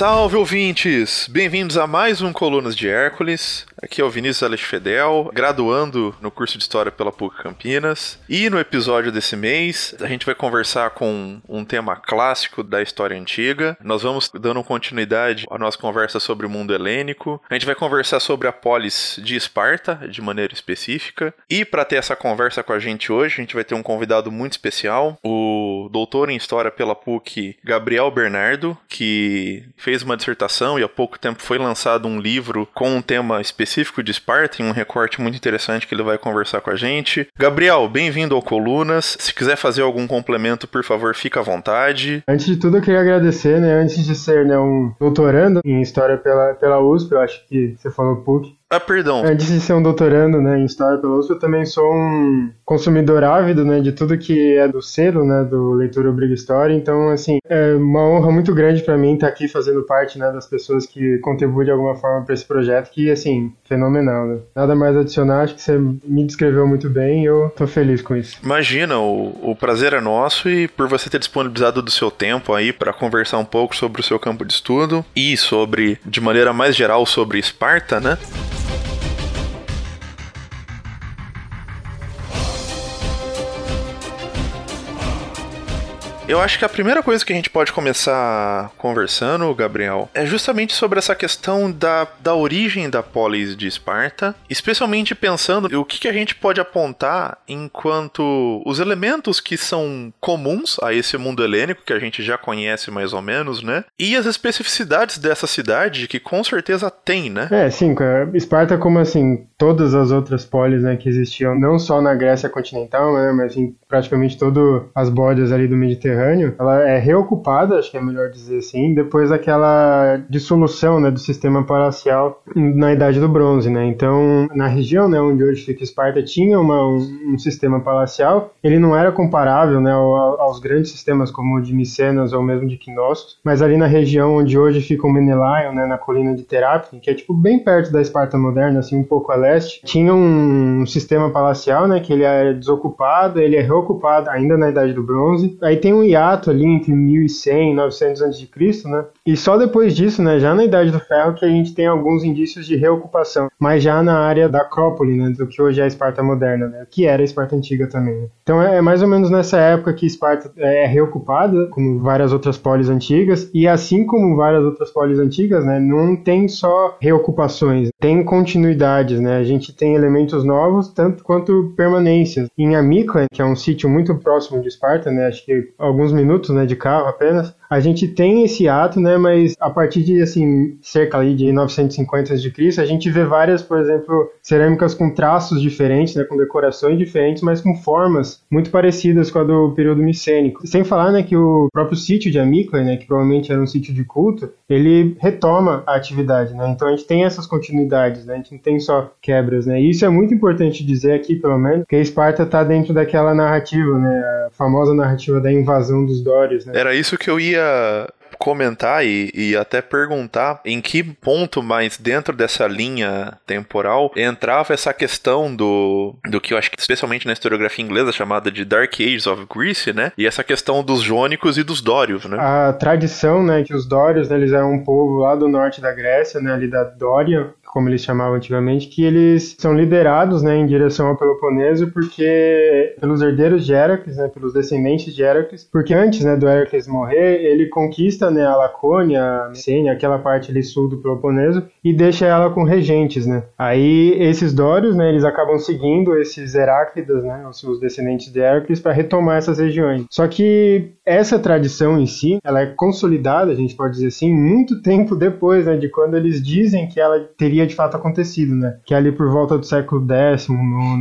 Salve ouvintes! Bem-vindos a mais um Colunas de Hércules. Aqui é o Vinícius Alex Fedel, graduando no curso de História pela PUC Campinas. E no episódio desse mês, a gente vai conversar com um tema clássico da história antiga. Nós vamos dando continuidade à nossa conversa sobre o mundo helênico. A gente vai conversar sobre a polis de Esparta, de maneira específica. E para ter essa conversa com a gente hoje, a gente vai ter um convidado muito especial, o doutor em História pela PUC, Gabriel Bernardo, que fez uma dissertação e há pouco tempo foi lançado um livro com um tema específico de Esparta, em um recorte muito interessante que ele vai conversar com a gente. Gabriel, bem-vindo ao Colunas. Se quiser fazer algum complemento, por favor, fica à vontade. Antes de tudo, eu queria agradecer, né, antes de ser né, um doutorando em História pela, pela USP, eu acho que você falou PUC, ah, perdão. Antes de ser um doutorando né, em História pela USP, eu também sou um consumidor ávido né, de tudo que é do selo, né, do Leitura Obriga História. Então, assim, é uma honra muito grande para mim estar aqui fazendo parte né, das pessoas que contribuem de alguma forma para esse projeto, que, assim, fenomenal. Né? Nada mais adicionar, acho que você me descreveu muito bem e eu tô feliz com isso. Imagina, o, o prazer é nosso e por você ter disponibilizado do seu tempo aí para conversar um pouco sobre o seu campo de estudo e sobre, de maneira mais geral, sobre Esparta, né? Eu acho que a primeira coisa que a gente pode começar conversando, Gabriel, é justamente sobre essa questão da, da origem da polis de Esparta, especialmente pensando o que, que a gente pode apontar enquanto os elementos que são comuns a esse mundo helênico, que a gente já conhece mais ou menos, né? E as especificidades dessa cidade, que com certeza tem, né? É, sim, Esparta, como assim, todas as outras polis né, que existiam, não só na Grécia continental, né, mas em praticamente todas as bordas ali do Mediterrâneo Ela é reocupada, acho que é melhor dizer assim, depois daquela dissolução né, do sistema palacial na Idade do Bronze. Né? Então, na região né, onde hoje fica Esparta, tinha uma, um, um, sistema palacial, ele não era comparável né, aos grandes sistemas como o de Micenas ou mesmo de Knossos, mas ali na região onde hoje fica o Menelaion, né, na colina de Terápne, que é tipo bem perto da Esparta moderna, assim, um pouco a leste, tinha um sistema palacial, né, que ele é desocupado, ele é reocupado ainda na Idade do Bronze. Aí tem um hiato ali entre 1100 e 900 a.C., né? E só depois disso, né, já na Idade do Ferro, que a gente tem alguns indícios de reocupação, mas já na área da Acrópole, né, do que hoje é a Esparta moderna, né, que era a Esparta antiga também. Né? Então é, é, mais ou menos nessa época que Esparta é reocupada, como várias outras polis antigas, e assim como várias outras polis antigas, né, não tem só reocupações, tem continuidades, né? A gente tem elementos novos, tanto quanto permanências. Em Amícla, que é um sítio muito próximo de Esparta, né, acho que alguns minutos, né, de carro apenas, a gente tem esse ato, né, mas a partir de assim cerca ali de 950 a.C., a gente vê várias, por exemplo, cerâmicas com traços diferentes, né, com decorações diferentes, mas com formas muito parecidas com a do período micênico. Sem falar, né, que o próprio sítio de Amíclea, né, que provavelmente era um sítio de culto, ele retoma a atividade, né? Então a gente tem essas continuidades, né? A gente não tem só quebras, né? E isso é muito importante dizer aqui, pelo menos, que a Esparta está dentro daquela narrativa, né? A famosa narrativa da invasão dos Dórios, né? Era isso que eu ia comentar e, e, até perguntar em que ponto mais dentro dessa linha temporal entrava essa questão do, do que eu acho que especialmente na historiografia inglesa chamada de Dark Ages of Greece, né? E essa questão dos jônicos e dos dórios, né? A tradição, né, que os dórios, né, eles eram um povo lá do norte da Grécia, né, ali da Dória, como eles chamavam antigamente, que eles são liderados né, em direção ao Peloponeso porque pelos herdeiros de Heracles, né, pelos descendentes de Heracles, porque antes né, do Heracles morrer, ele conquista né, a Lacônia, a Messênia, aquela parte ali sul do Peloponeso, e deixa ela com regentes. Né. Aí esses Dórios, né, eles acabam seguindo esses Heráclidas, né, os descendentes de Heracles, para retomar essas regiões. Só que essa tradição em si, ela é consolidada, a gente pode dizer assim, muito tempo depois né, de quando eles dizem que ela teria teria de fato acontecido, né? Que é ali por volta do século X,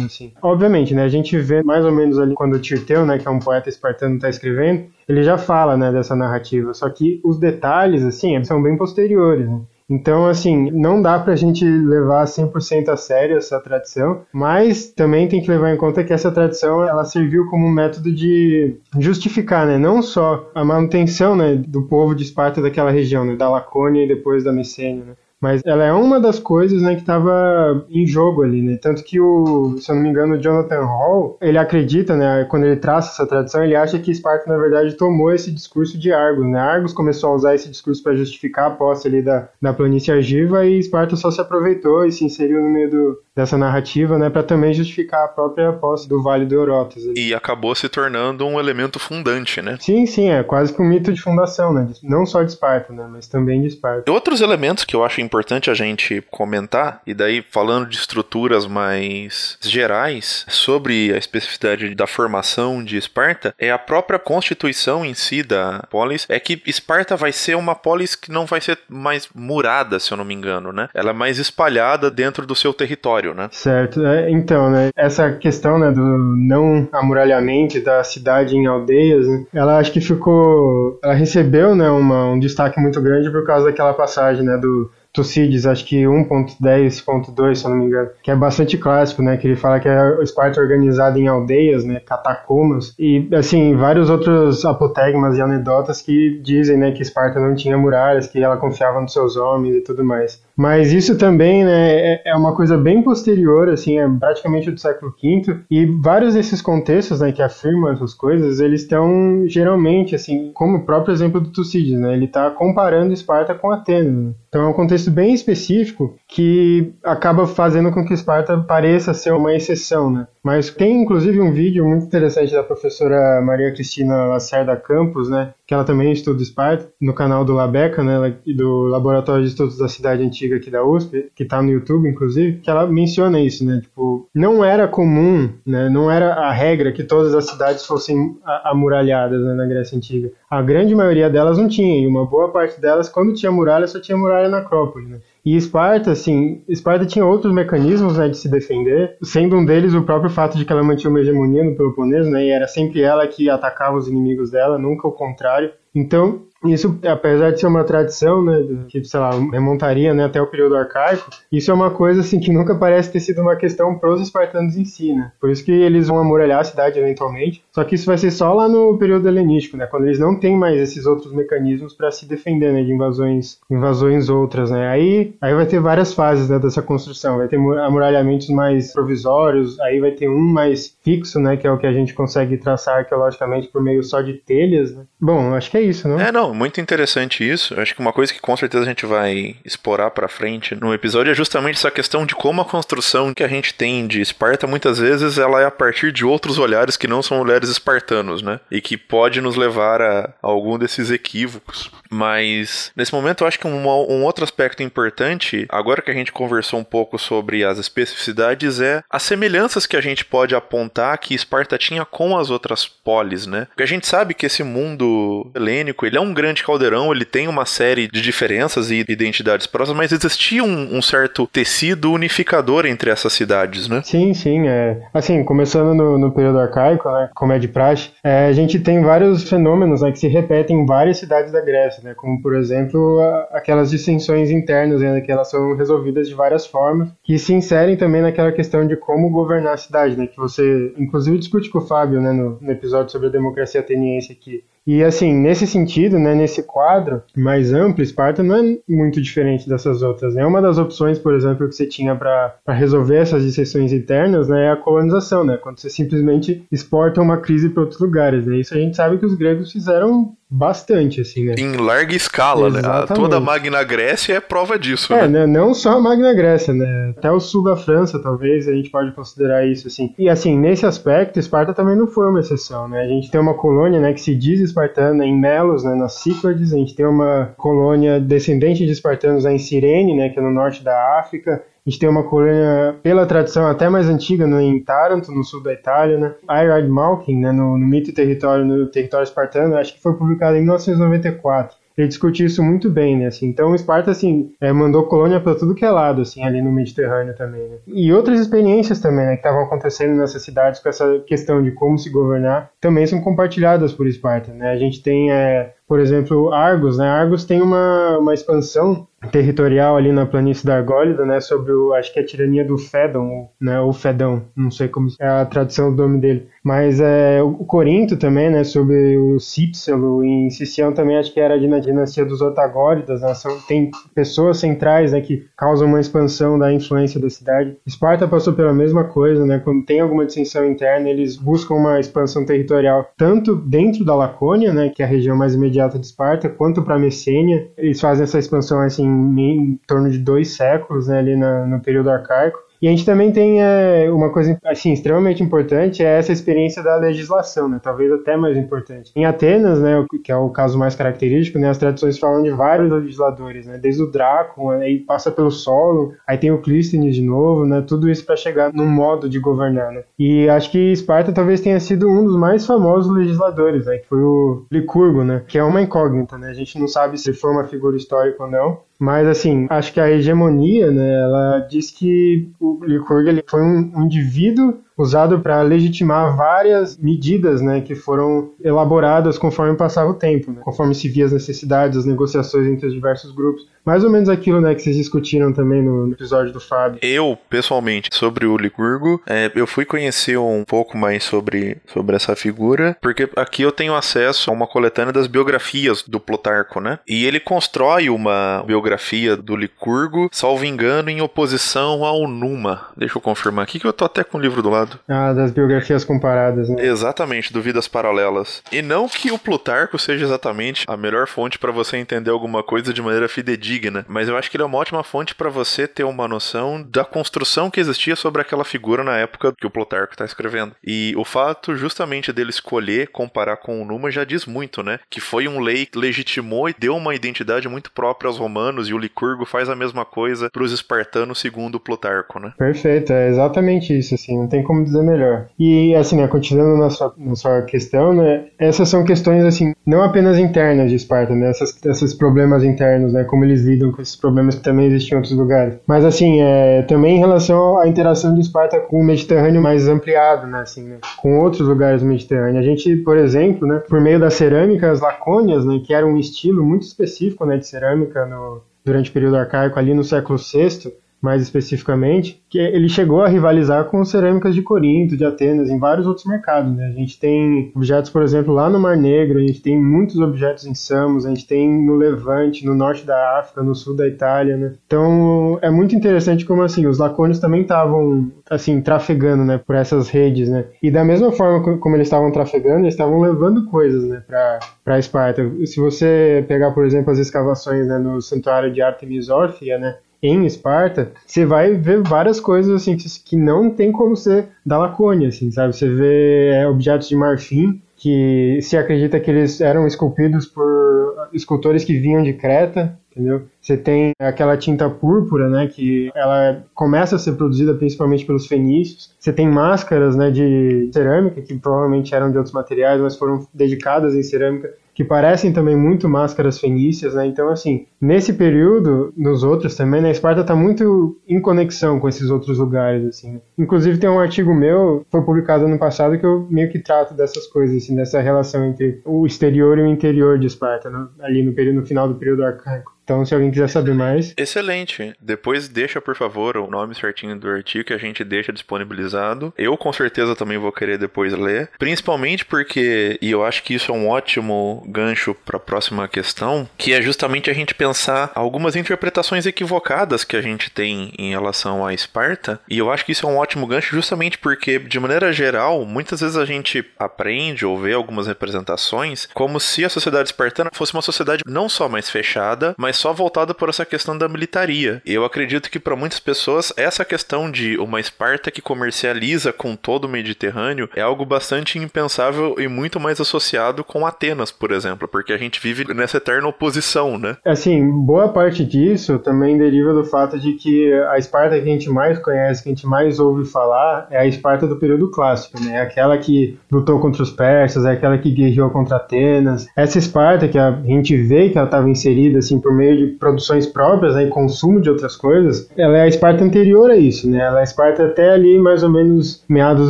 assim. Obviamente, né? A gente vê mais ou menos ali quando Tirteu, né? Que é um poeta espartano, está escrevendo, ele já fala, né? Dessa narrativa. Só que os detalhes, assim, são bem posteriores, né? Então, assim, não dá pra gente levar 100% a sério essa tradição, mas também tem que levar em conta que essa tradição, ela serviu como um método de justificar, né, não só a manutenção, né, do povo de Esparta daquela região, né, da Lacônia e depois da Messênia, né, mas ela é uma das coisas, né, que estava em jogo ali, né? Tanto que o, se eu não me engano, o Jonathan Hall, ele acredita, né, quando ele traça essa tradição, ele acha que Esparta, na verdade, tomou esse discurso de Argos, né? Argos começou a usar esse discurso para justificar a posse ali da, da planície argiva e Esparta só se aproveitou e se inseriu no meio do, dessa narrativa, né, para também justificar a própria posse do Vale do Eurotas. E acabou se tornando um elemento fundante, né? Sim, sim, é quase que um mito de fundação, né? Não só de Esparta, né, mas também de Esparta. Outros elementos que eu acho importante a gente comentar, e daí falando de estruturas mais gerais sobre a especificidade da formação de Esparta, é a própria constituição em si da polis, é que Esparta vai ser uma polis que não vai ser mais murada, se eu não me engano, né? Ela é mais espalhada dentro do seu território, né? Certo. É, então, né, essa questão, né, do não amuralhamento da cidade em aldeias, né, ela acho que ficou, ela recebeu, né, uma, um destaque muito grande por causa daquela passagem, né, do Tucídides, acho que 1.10.2, se eu não me engano, que é bastante clássico, né, que ele fala que é Esparta organizada em aldeias, né, catacumas, e, assim, vários outros apotegmas e anedotas que dizem, né, que Esparta não tinha muralhas, que ela confiava nos seus homens e tudo mais. Mas isso também, né, é, é uma coisa bem posterior, assim, é praticamente do século V, e vários desses contextos, né, que afirmam essas coisas, eles estão geralmente, assim, como o próprio exemplo do Tucídides, né, ele está comparando Esparta com Atenas. Né? Então é um contexto bem específico que acaba fazendo com que Esparta pareça ser uma exceção, né? Mas tem inclusive um vídeo muito interessante da professora Maria Cristina Lacerda Campos, né? Que ela também estuda Esparta, no canal do Labeca, né? Do Laboratório de Estudos da Cidade Antiga aqui da USP, que tá no YouTube, inclusive, que ela menciona isso, né? Tipo, não era comum, né? Não era a regra que todas as cidades fossem amuralhadas né? na Grécia Antiga. A grande maioria delas não tinha, e uma boa parte delas, quando tinha muralha, só tinha muralha na Acrópole, né? E Esparta, assim, Esparta tinha outros mecanismos né, de se defender, sendo um deles o próprio fato de que ela mantinha uma hegemonia no Peloponeso, né, e era sempre ela que atacava os inimigos dela, nunca o contrário. Então, isso, apesar de ser uma tradição, né, que, sei lá, remontaria né, até o período arcaico, isso é uma coisa assim que nunca parece ter sido uma questão para os espartanos em si, né? Por isso que eles vão amuralhar a cidade eventualmente, só que isso vai ser só lá no período helenístico, né, quando eles não têm mais esses outros mecanismos para se defender, né, de invasões, invasões outras, né? Aí, aí vai ter várias fases né, dessa construção, vai ter amuralhamentos mais provisórios, aí vai ter um mais fixo, né, que é o que a gente consegue traçar arqueologicamente por meio só de telhas, né? Bom, acho que é isso, não? É, não, muito interessante isso. Acho que uma coisa que com certeza a gente vai explorar para frente no episódio é justamente essa questão de como a construção que a gente tem de Esparta muitas vezes ela é a partir de outros olhares que não são olhares espartanos, né? E que pode nos levar a, a algum desses equívocos. Mas nesse momento eu acho que um, um outro aspecto importante, agora que a gente conversou um pouco sobre as especificidades, é as semelhanças que a gente pode apontar que Esparta tinha com as outras polis, né? Porque a gente sabe que esse mundo helênico ele é um grande caldeirão, ele tem uma série de diferenças e identidades próximas, mas existia um, um certo tecido unificador entre essas cidades, né? Sim, sim. É. Assim, começando no, no período arcaico, né, como é de praxe, é, a gente tem vários fenômenos né, que se repetem em várias cidades da Grécia, né, como, por exemplo, aquelas dissensões internas, né, que elas são resolvidas de várias formas, que se inserem também naquela questão de como governar a cidade, né, que você, inclusive, discute com o Fábio né, no, no episódio sobre a democracia ateniense aqui. E assim, nesse sentido, né, nesse quadro mais amplo, Esparta não é muito diferente dessas outras. Né? Uma das opções, por exemplo, que você tinha para resolver essas dissensões internas né, é a colonização, né? quando você simplesmente exporta uma crise para outros lugares. Né? Isso a gente sabe que os gregos fizeram bastante, assim, né? Em larga escala, né? Exatamente. né? Toda a Magna Grécia é prova disso, é, né? Não só a Magna Grécia, né? Até o sul da França, talvez, a gente pode considerar isso, assim. E, assim, nesse aspecto, Esparta também não foi uma exceção, né? A gente tem uma colônia, né, que se diz espartana em Melos, né, nas Cíclades. A gente tem uma colônia descendente de espartanos em Cirene, né, que é no norte da África. A gente tem uma colônia, pela tradição até mais antiga, né, em Taranto, no sul da Itália, né? Irad Malkin, né, no, no Mito e Território, no Território Espartano, acho que foi publicado em 1994 ele discute isso muito bem, né? Assim, então, Esparta, assim, é, mandou colônia para tudo que é lado, assim, ali no Mediterrâneo também, né? E outras experiências também, né, que estavam acontecendo nessas cidades com essa questão de como se governar, também são compartilhadas por Esparta, né? A gente tem é, por exemplo, Argos, né? Argos tem uma, uma expansão territorial ali na planície da Argólida, né, sobre o, acho que é a tirania do Fedon, né, ou Fedão, não sei como é a tradução do nome dele, mas é o Corinto também, né, sobre o Cípselo, em Sicião também acho que era na dinastia dos Otagóridas, né, são, tem pessoas centrais, né, que causam uma expansão da influência da cidade. Esparta passou pela mesma coisa, né, quando tem alguma dissensão interna, eles buscam uma expansão territorial tanto dentro da Lacônia, né, que é a região mais imediata de Esparta, quanto para Messênia. Eles fazem essa expansão assim em, torno de dois séculos né, ali na, no período arcaico. E a gente também tem é, uma coisa assim extremamente importante é essa experiência da legislação, né? Talvez até mais importante. Em Atenas, né, que é o caso mais característico, né, as tradições falam de vários legisladores, né? Desde o Draco, aí passa pelo Solo, aí tem o Clístenes de novo, né? Tudo isso para chegar num modo de governar, né? E acho que Esparta talvez tenha sido um dos mais famosos legisladores, né? Que foi o Licurgo, né? Que é uma incógnita, né? A gente não sabe se foi uma figura histórica ou não, mas, assim, acho que a hegemonia, né, ela diz que o Licurgo ele foi um indivíduo usado para legitimar várias medidas né, que foram elaboradas conforme passava o tempo, né, conforme se via as necessidades, as negociações entre os diversos grupos. Mais ou menos aquilo né, que vocês discutiram também no episódio do Fábio. Eu, pessoalmente, sobre o Licurgo, é, eu fui conhecer um pouco mais sobre, sobre essa figura, porque aqui eu tenho acesso a uma coletânea das biografias do Plutarco, né? E ele constrói uma biografia do Licurgo, salvo engano, em oposição ao Numa. Deixa eu confirmar aqui que eu tô até com o livro do lado Ah, das biografias comparadas, né? Exatamente, do Vidas Paralelas. E não que o Plutarco seja exatamente a melhor fonte para você entender alguma coisa de maneira fidedigna, mas eu acho que ele é uma ótima fonte para você ter uma noção da construção que existia sobre aquela figura na época que o Plutarco está escrevendo. E o fato justamente dele escolher comparar com o Numa já diz muito, né? Que foi um lei que legitimou e deu uma identidade muito própria aos romanos e o Licurgo faz a mesma coisa para os espartanos segundo o Plutarco, né? Perfeito, é exatamente isso, assim, não tem como como dizer melhor. E, assim, né, continuando na sua, na sua questão, né, essas são questões, assim, não apenas internas de Esparta, né, essas, esses problemas internos, né, como eles lidam com esses problemas que também existem em outros lugares. Mas, assim, é, também em relação à interação de Esparta com o Mediterrâneo mais ampliado, né, assim, né, com outros lugares do Mediterrâneo. A gente, por exemplo, né, por meio das cerâmicas lacônias, né, que era um estilo muito específico, né, de cerâmica no, durante o período arcaico ali no século VI, mais especificamente, que ele chegou a rivalizar com cerâmicas de Corinto, de Atenas, em vários outros mercados. Né? A gente tem objetos, por exemplo, lá no Mar Negro, a gente tem muitos objetos em Samos, a gente tem no Levante, no norte da África, no sul da Itália. Né? Então é muito interessante como assim os lacônios também estavam assim trafegando, né, por essas redes, né? E da mesma forma como eles estavam trafegando, eles estavam levando coisas, né, para para Esparta. Se você pegar, por exemplo, as escavações né, no santuário de Artemis Orfia, né, em Esparta, você vai ver várias coisas assim que, não tem como ser da Lacônia, assim, sabe? Você vê é, objetos de marfim que se acredita que eles eram esculpidos por escultores que vinham de Creta, entendeu? Você tem aquela tinta púrpura, né, que ela começa a ser produzida principalmente pelos fenícios. Você tem máscaras, né, de cerâmica que provavelmente eram de outros materiais, mas foram dedicadas em cerâmica que parecem também muito máscaras fenícias, né? Então, assim, nesse período, nos outros também, né, Esparta está muito em conexão com esses outros lugares, assim. Né? Inclusive tem um artigo meu, foi publicado ano passado, que eu meio que trato dessas coisas, assim, dessa relação entre o exterior e o interior de Esparta, né? ali no período, no final do período arcaico. Então, se alguém quiser saber mais. Excelente. Depois deixa, por favor, o nome certinho do artigo que a gente deixa disponibilizado. Eu com certeza também vou querer depois ler. Principalmente porque, e eu acho que isso é um ótimo gancho para a próxima questão, que é justamente a gente pensar algumas interpretações equivocadas que a gente tem em relação a Esparta. E eu acho que isso é um ótimo gancho justamente porque, de maneira geral, muitas vezes a gente aprende ou vê algumas representações como se a sociedade espartana fosse uma sociedade não só mais fechada, mas só voltada por essa questão da militaria. Eu acredito que para muitas pessoas essa questão de uma Esparta que comercializa com todo o Mediterrâneo é algo bastante impensável e muito mais associado com Atenas, por exemplo, porque a gente vive nessa eterna oposição, né? Assim, boa parte disso também deriva do fato de que a Esparta que a gente mais conhece, que a gente mais ouve falar, é a Esparta do período clássico, né? É aquela que lutou contra os persas, é aquela que guerreou contra Atenas. Essa Esparta que a gente vê que ela estava inserida assim por meio meio de produções próprias né, e consumo de outras coisas, ela é a Esparta anterior a isso, né? Ela é a Esparta até ali mais ou menos meados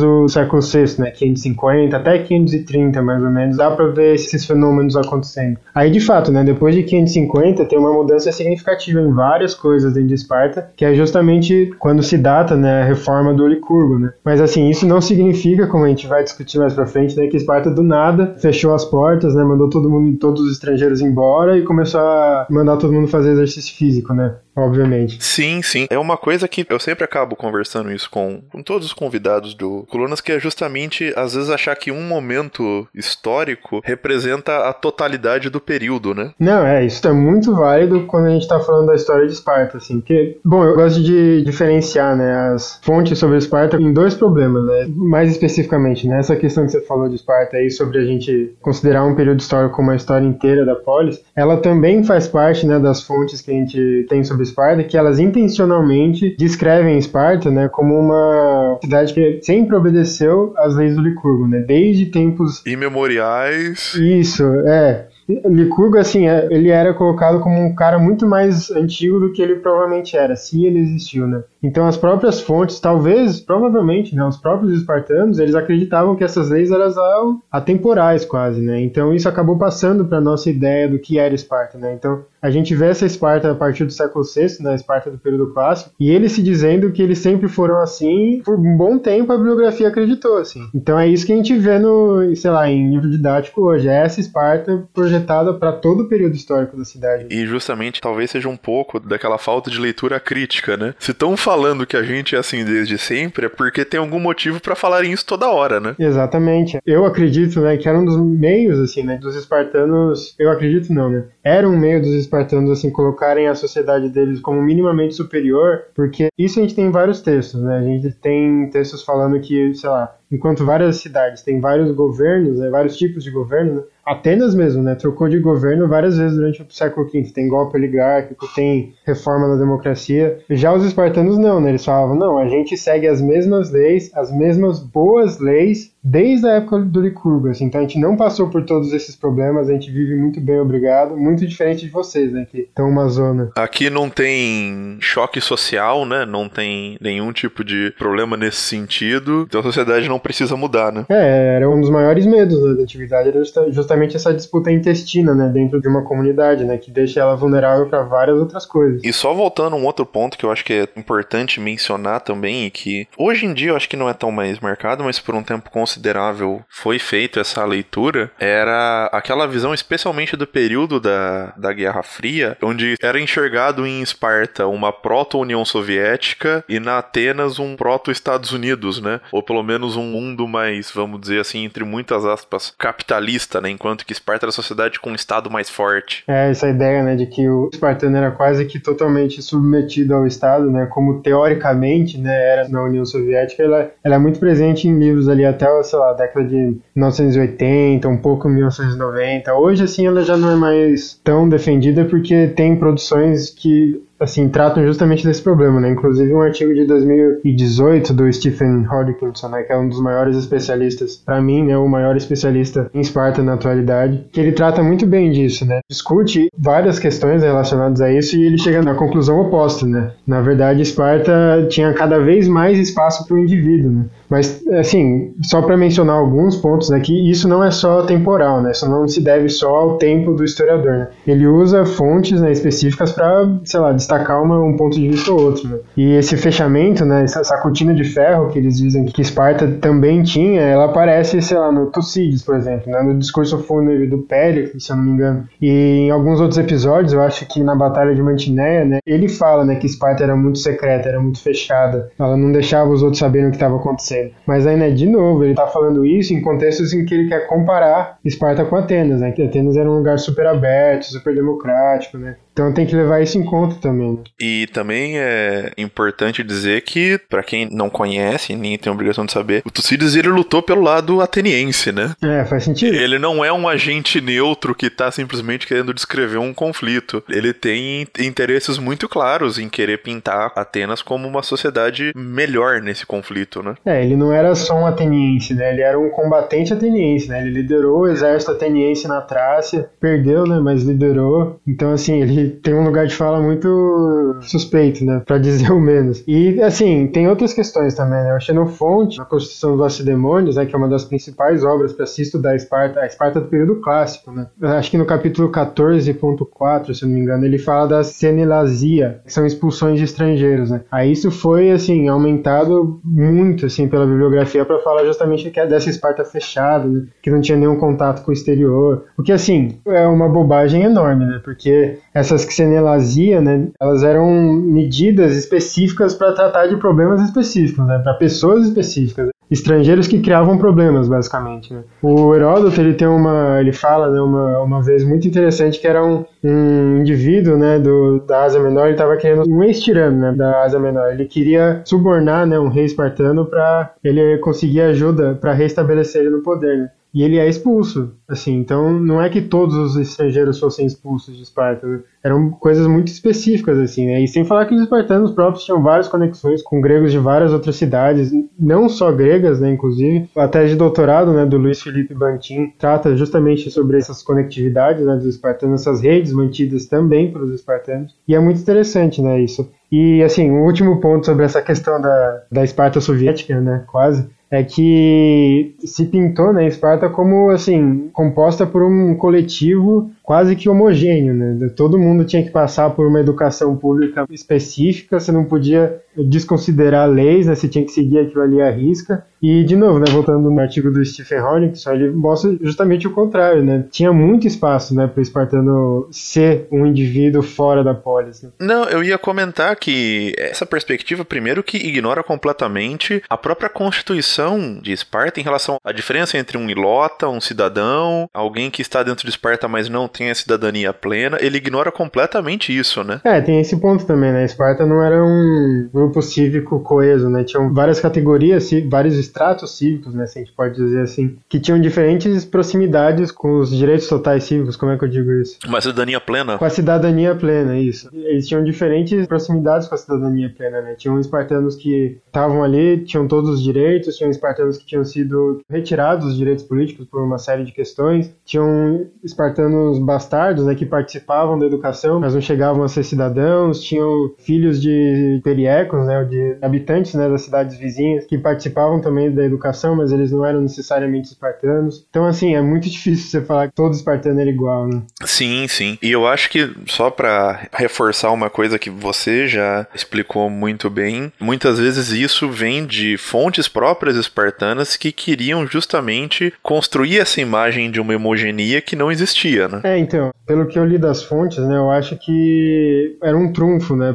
do século VI, né? 550 até 530 mais ou menos, dá para ver esses fenômenos acontecendo. Aí de fato, né? Depois de 550 tem uma mudança significativa em várias coisas dentro de Esparta, que é justamente quando se data, né, a reforma do Licurgo, né? Mas assim, isso não significa, como a gente vai discutir mais para frente, né, que Esparta do nada fechou as portas, né? Mandou todo mundo, todos os estrangeiros embora e começou a mandar todo mundo fazer exercício físico, né? Obviamente. Sim, sim. É uma coisa que eu sempre acabo conversando isso com, com todos os convidados do Colunas, que é justamente, às vezes, achar que um momento histórico representa a totalidade do período, né? Não, é, isso é muito válido quando a gente tá falando da história de Esparta, assim, porque, bom, eu gosto de diferenciar, né, as fontes sobre Esparta em dois problemas, né, mais especificamente, né, essa questão que você falou de Esparta aí, sobre a gente considerar um período histórico como a história inteira da polis, ela também faz parte, né, das fontes que a gente tem sobre Esparta, que elas intencionalmente descrevem Esparta, né, como uma cidade que sempre obedeceu às leis do Licurgo, né, desde tempos imemoriais. Isso, é. Licurgo, assim, é, ele era colocado como um cara muito mais antigo do que ele provavelmente era, se ele existiu, né? Então as próprias fontes, talvez, provavelmente, né, os próprios espartanos, eles acreditavam que essas leis eram atemporais quase, né? Então isso acabou passando para nossa ideia do que era Esparta, né? Então a gente vê essa Esparta a partir do século VI, na né, Esparta do período clássico, e eles se dizendo que eles sempre foram assim, por um bom tempo a bibliografia acreditou, assim. Então é isso que a gente vê no, sei lá, em livro didático hoje, é essa Esparta projetada para todo o período histórico da cidade. E justamente talvez seja um pouco daquela falta de leitura crítica, né? Se tão falando que a gente é assim desde sempre, é porque tem algum motivo para falarem isso toda hora, né? Exatamente. Eu acredito, né, que era um dos meios, assim, né, dos espartanos. Eu acredito não, né? Era um meio dos espartanos, assim, colocarem a sociedade deles como minimamente superior, porque isso a gente tem em vários textos, né? A gente tem textos falando que, sei lá, enquanto várias cidades têm vários governos, né, vários tipos de governo, né, Atenas mesmo, né, trocou de governo várias vezes durante o século V. Tem golpe oligárquico, tem reforma da democracia. Já os espartanos não, né, eles falavam, não, a gente segue as mesmas leis, as mesmas boas leis desde a época do Licurgo, assim, então a gente não passou por todos esses problemas, a gente vive muito bem, obrigado, muito diferente de vocês, né, que estão uma zona. Aqui não tem choque social, né, não tem nenhum tipo de problema nesse sentido, então a sociedade não precisa mudar, né. É, era um dos maiores medos né, da atividade, era justamente essa disputa intestina, né, dentro de uma comunidade, né, que deixa ela vulnerável para várias outras coisas. E só voltando a um outro ponto que eu acho que é importante mencionar também, e que hoje em dia eu acho que não é tão mais marcado, mas por um tempo com considerável foi feito essa leitura era aquela visão, especialmente do período da, da Guerra Fria, onde era enxergado em Esparta uma proto-União Soviética e na Atenas um proto-Estados Unidos, né? Ou pelo menos um mundo mais, vamos dizer assim, entre muitas aspas, capitalista, né? Enquanto que Esparta era a sociedade com um Estado mais forte. É, essa ideia, né, de que o espartano era quase que totalmente submetido ao Estado, né? Como teoricamente, né, era na União Soviética, ela, ela é muito presente em livros ali até sei lá, década de 1980, um pouco 1990. Hoje, assim, ela já não é mais tão defendida porque tem produções que assim, tratam justamente desse problema, né? Inclusive um artigo de 2018 do Stephen Hodgkinson, né, que é um dos maiores especialistas, para mim, né, o maior especialista em Esparta na atualidade, que ele trata muito bem disso, né? Discute várias questões relacionadas a isso e ele chega na conclusão oposta, né? Na verdade, Esparta tinha cada vez mais espaço para o indivíduo, né? Mas, assim, só para mencionar alguns pontos aqui, isso não é só temporal, né? Isso não se deve só ao tempo do historiador, né? Ele usa fontes né, específicas para, sei lá, destacar uma, um ponto de vista ou outro. Né? E esse fechamento, né, essa, essa, cortina de ferro que eles dizem que Esparta também tinha, ela aparece, sei lá, no Tucídides, por exemplo, né, no discurso fúnebre do Péricles, se eu não me engano. E em alguns outros episódios, eu acho que na Batalha de Mantineia, né, ele fala né, que Esparta era muito secreta, era muito fechada, ela não deixava os outros saberem o que estava acontecendo. Mas aí, né, de novo, ele está falando isso em contextos em que ele quer comparar Esparta com Atenas, né, que Atenas era um lugar super aberto, super democrático, né, então tem que levar isso em conta também. E também é importante dizer que, para quem não conhece, nem tem obrigação de saber, o Tucídides ele lutou pelo lado ateniense, né? É, faz sentido. Ele não é um agente neutro que tá simplesmente querendo descrever um conflito. Ele tem interesses muito claros em querer pintar Atenas como uma sociedade melhor nesse conflito, né? É, ele não era só um ateniense, né? Ele era um combatente ateniense, né? Ele liderou o exército ateniense na Trácia, perdeu, né? Mas liderou. Então, assim, ele tem um lugar de fala muito suspeito, né? Pra dizer o menos. E, assim, tem outras questões também, né? O Xenofonte, a Constituição dos Lacedemônios, né? Que é uma das principais obras para se estudar a Esparta, a Esparta do período clássico, né? Acho que no capítulo 14.4, se eu não me engano, ele fala da senilazia, que são expulsões de estrangeiros, né? Aí isso foi, assim, aumentado muito, assim, pela bibliografia para falar justamente que é dessa Esparta fechada, né? Que não tinha nenhum contato com o exterior. O que, assim, é uma bobagem enorme, né? Porque essas xenelasia, né? Elas eram medidas específicas para tratar de problemas específicos, né? Para pessoas específicas estrangeiros que criavam problemas, basicamente. Né? O Heródoto ele tem uma, ele fala né, uma, uma vez muito interessante que era um, um indivíduo né, do, da Ásia Menor, ele estava querendo um ex-tirano né, da Ásia Menor, ele queria subornar né, um rei espartano para ele conseguir ajuda para restabelecer ele no poder. Né? E ele é expulso, assim, então não é que todos os estrangeiros fossem expulsos de Esparta, né? eram coisas muito específicas, assim, né? E sem falar que os espartanos próprios tinham várias conexões com gregos de várias outras cidades, não só gregas, né, inclusive. A tese de doutorado, né, do Luiz Felipe Bantin trata justamente sobre essas conectividades, né, dos espartanos, essas redes mantidas também pelos espartanos, e é muito interessante, né, isso. E, assim, o um último ponto sobre essa questão da, da Esparta soviética, né, quase, é que se pintou né, Esparta como assim composta por um coletivo quase que homogêneo, né? Todo mundo tinha que passar por uma educação pública específica, você não podia desconsiderar leis, né? Você tinha que seguir aquilo ali à risca. E, de novo, né, voltando no artigo do Stephen Hornickson, ele mostra justamente o contrário, né? Tinha muito espaço, né, para o espartano ser um indivíduo fora da polis. Né? Não, eu ia comentar que essa perspectiva, primeiro, que ignora completamente a própria constituição de Esparta em relação à diferença entre um ilota, um cidadão, alguém que está dentro de Esparta, mas não tem a cidadania plena. Ele ignora completamente isso, né? É, tem esse ponto também, né? Esparta não era um grupo cívico coeso, né? Tinham várias categorias, vários estratos cívicos, né? Se a gente pode dizer assim, que tinham diferentes proximidades com os direitos totais cívicos, como é que eu digo isso? Uma cidadania plena? Com a cidadania plena, isso. Eles tinham diferentes proximidades com a cidadania plena, né? Tinham espartanos que estavam ali, tinham todos os direitos, tinham espartanos que tinham sido retirados os direitos políticos por uma série de questões, tinham espartanos bastardos, né, que participavam da educação, mas não chegavam a ser cidadãos, tinham filhos de periecos, né, de habitantes, né, das cidades vizinhas, que participavam também da educação, mas eles não eram necessariamente espartanos. Então, assim, é muito difícil você falar que todo espartano era igual, né? Sim, sim. E eu acho que, só para reforçar uma coisa que você já explicou muito bem, muitas vezes isso vem de fontes próprias espartanas que queriam justamente construir essa imagem de uma homogenia que não existia, né? É, então, pelo que eu li das fontes, né, eu acho que era um trunfo, né?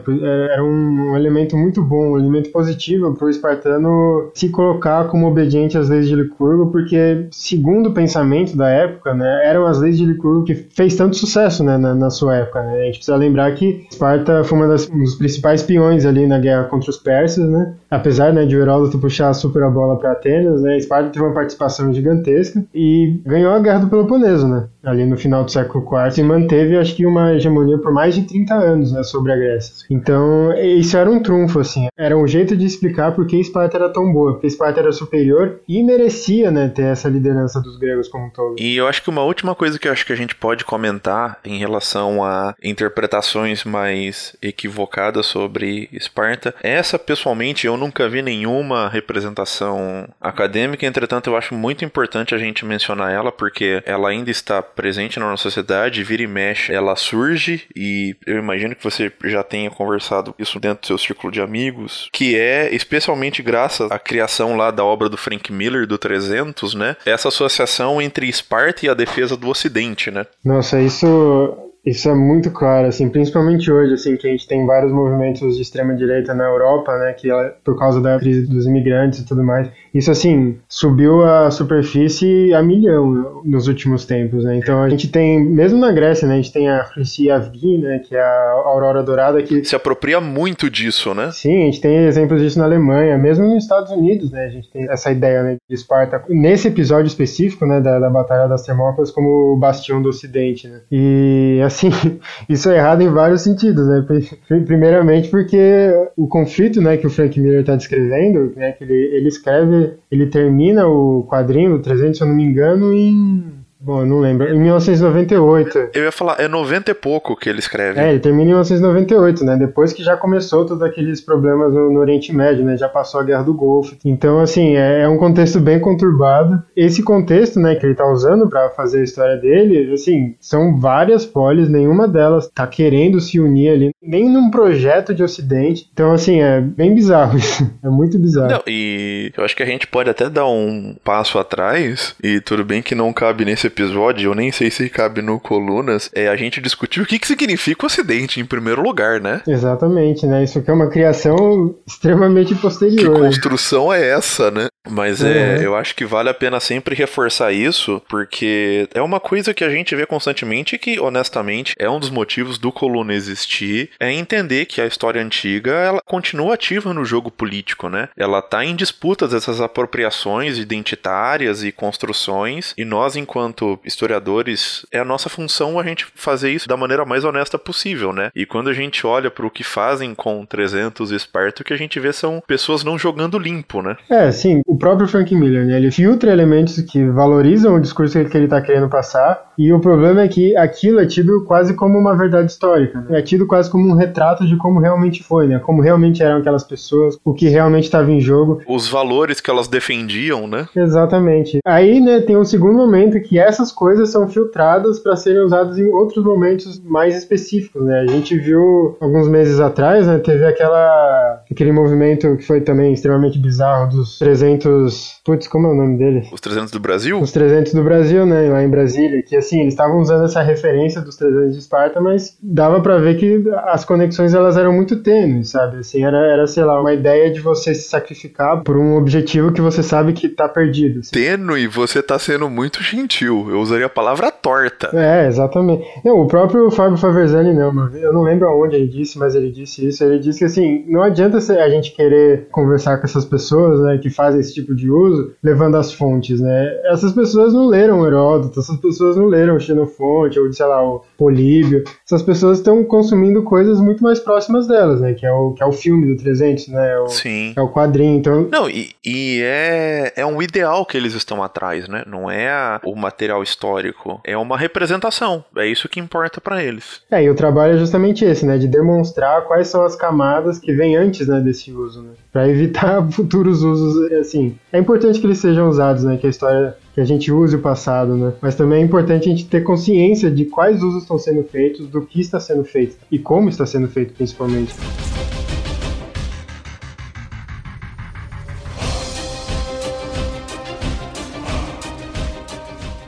Era um elemento muito bom, um elemento positivo para o espartano se colocar como obediente às leis de Licurgo, porque, segundo o pensamento da época, né, eram as leis de Licurgo que fez tanto sucesso né, na, na, sua época. Né? A gente precisa lembrar que Esparta foi um dos principais peões ali na guerra contra os persas, né? apesar né, de Heródoto puxar super a bola para Atenas, né, Esparta teve uma participação gigantesca e ganhou a guerra do Peloponeso, né? ali no final do século IV e manteve, acho que, uma hegemonia por mais de 30 anos né, sobre a Grécia. Então, isso era um trunfo, assim, era um jeito de explicar por que Esparta era tão boa, porque Esparta era superior e merecia né, ter essa liderança dos gregos como um todo. E eu acho que uma última coisa que eu acho que a gente pode comentar em relação a interpretações mais equivocadas sobre Esparta, essa pessoalmente eu nunca vi nenhuma representação acadêmica, entretanto eu acho muito importante a gente mencionar ela porque ela ainda está presente na nossa sociedade, vira e mexe, ela surge e eu imagino que você já tenha conversado isso dentro do seu círculo de amigos, que é especialmente graças à criação lá da obra do Frank Miller do 300, né? Essa associação entre Esparta e a defesa do Ocidente, né? Nossa, isso isso é muito claro, assim, principalmente hoje, assim, que a gente tem vários movimentos de extrema direita na Europa, né, que é por causa da crise dos imigrantes e tudo mais, isso, assim, subiu a superfície a milhão nos últimos tempos, né? Então a gente tem, mesmo na Grécia, né? A gente tem a Chrysia Avgi, né? Que é a Aurora Dourada que... Se apropria muito disso, né? Sim, a gente tem exemplos disso na Alemanha, mesmo nos Estados Unidos, né? A gente tem essa ideia né, de Esparta, nesse episódio específico, né? Da, da Batalha das Termópilas como o bastião do Ocidente, né? E, assim, isso é errado em vários sentidos, né? Primeiramente porque o conflito, né? Que o Frank Miller está descrevendo, né? Que ele, ele escreve ele termina o quadrinho, o 300, se eu não me engano, em Bom, eu não lembro. Em 1998. Eu ia falar, é 90 e pouco que ele escreve. É, ele termina em 1998, né? Depois que já começou todos aqueles problemas no, no Oriente Médio, né? Já passou a Guerra do Golfo. Então, assim, é, é um contexto bem conturbado. Esse contexto, né, que ele tá usando para fazer a história dele, assim, são várias polis, nenhuma delas tá querendo se unir ali, nem num projeto de Ocidente. Então, assim, é bem bizarro isso. É muito bizarro. Não, e eu acho que a gente pode até dar um passo atrás, e tudo bem que não cabe nesse episódio, eu nem sei se cabe no Colunas, é a gente discutir o que, que significa o Ocidente em primeiro lugar, né? Exatamente, né? Isso aqui é uma criação extremamente posterior. Que construção é essa, né? Mas é, uhum. eu acho que vale a pena sempre reforçar isso, porque é uma coisa que a gente vê constantemente que, honestamente, é um dos motivos do Coluna existir, é entender que a história antiga, ela continua ativa no jogo político, né? Ela tá em disputas dessas apropriações identitárias e construções, e nós, enquanto historiadores, é a nossa função a gente fazer isso da maneira mais honesta possível, né? E quando a gente olha para o que fazem com 300 Esparta, o que a gente vê são pessoas não jogando limpo, né? É, sim o próprio Frank Miller, né? Ele filtra elementos que valorizam o discurso que ele está querendo passar, e o problema é que aquilo é tido quase como uma verdade histórica. Né? É tido quase como um retrato de como realmente foi, né? Como realmente eram aquelas pessoas, o que realmente estava em jogo. Os valores que elas defendiam, né? Exatamente. Aí, né, tem um segundo momento que essas coisas são filtradas para serem usadas em outros momentos mais específicos, né? A gente viu alguns meses atrás, né, teve aquela aquele movimento que foi também extremamente bizarro dos 300 300. Putz, como é o nome dele? Os 300 do Brasil? Os 300 do Brasil, né? Lá em Brasília. Que assim, eles estavam usando essa referência dos 300 de Esparta, mas dava para ver que as conexões elas eram muito tênues, sabe? Assim, era, era, sei lá, uma ideia de você se sacrificar por um objetivo que você sabe que tá perdido. Assim. Tênue, você tá sendo muito gentil. Eu usaria a palavra torta. É, exatamente. Não, o próprio Fábio Faverzani, não, eu não lembro aonde ele disse, mas ele disse isso. Ele disse que assim, não adianta a gente querer conversar com essas pessoas, né, que fazem esse tipo de uso, levando as fontes, né? Essas pessoas não leram Heródoto, essas pessoas não leram Xenofonte, ou, sei lá, o Políbio. Essas pessoas estão consumindo coisas muito mais próximas delas, né? Que é o, que é o filme do 300, né? O, Sim. É o quadrinho, então... Não, e, e é, é um ideal que eles estão atrás, né? Não é a, o material histórico, é uma representação. É isso que importa para eles. É, e o trabalho é justamente esse, né? De demonstrar quais são as camadas que vêm antes, né, desse uso, né? Para evitar futuros usos, assim, é importante que eles sejam usados, né? Que a história que a gente use o passado, né? Mas também é importante a gente ter consciência de quais usos estão sendo feitos, do que está sendo feito e como está sendo feito, principalmente.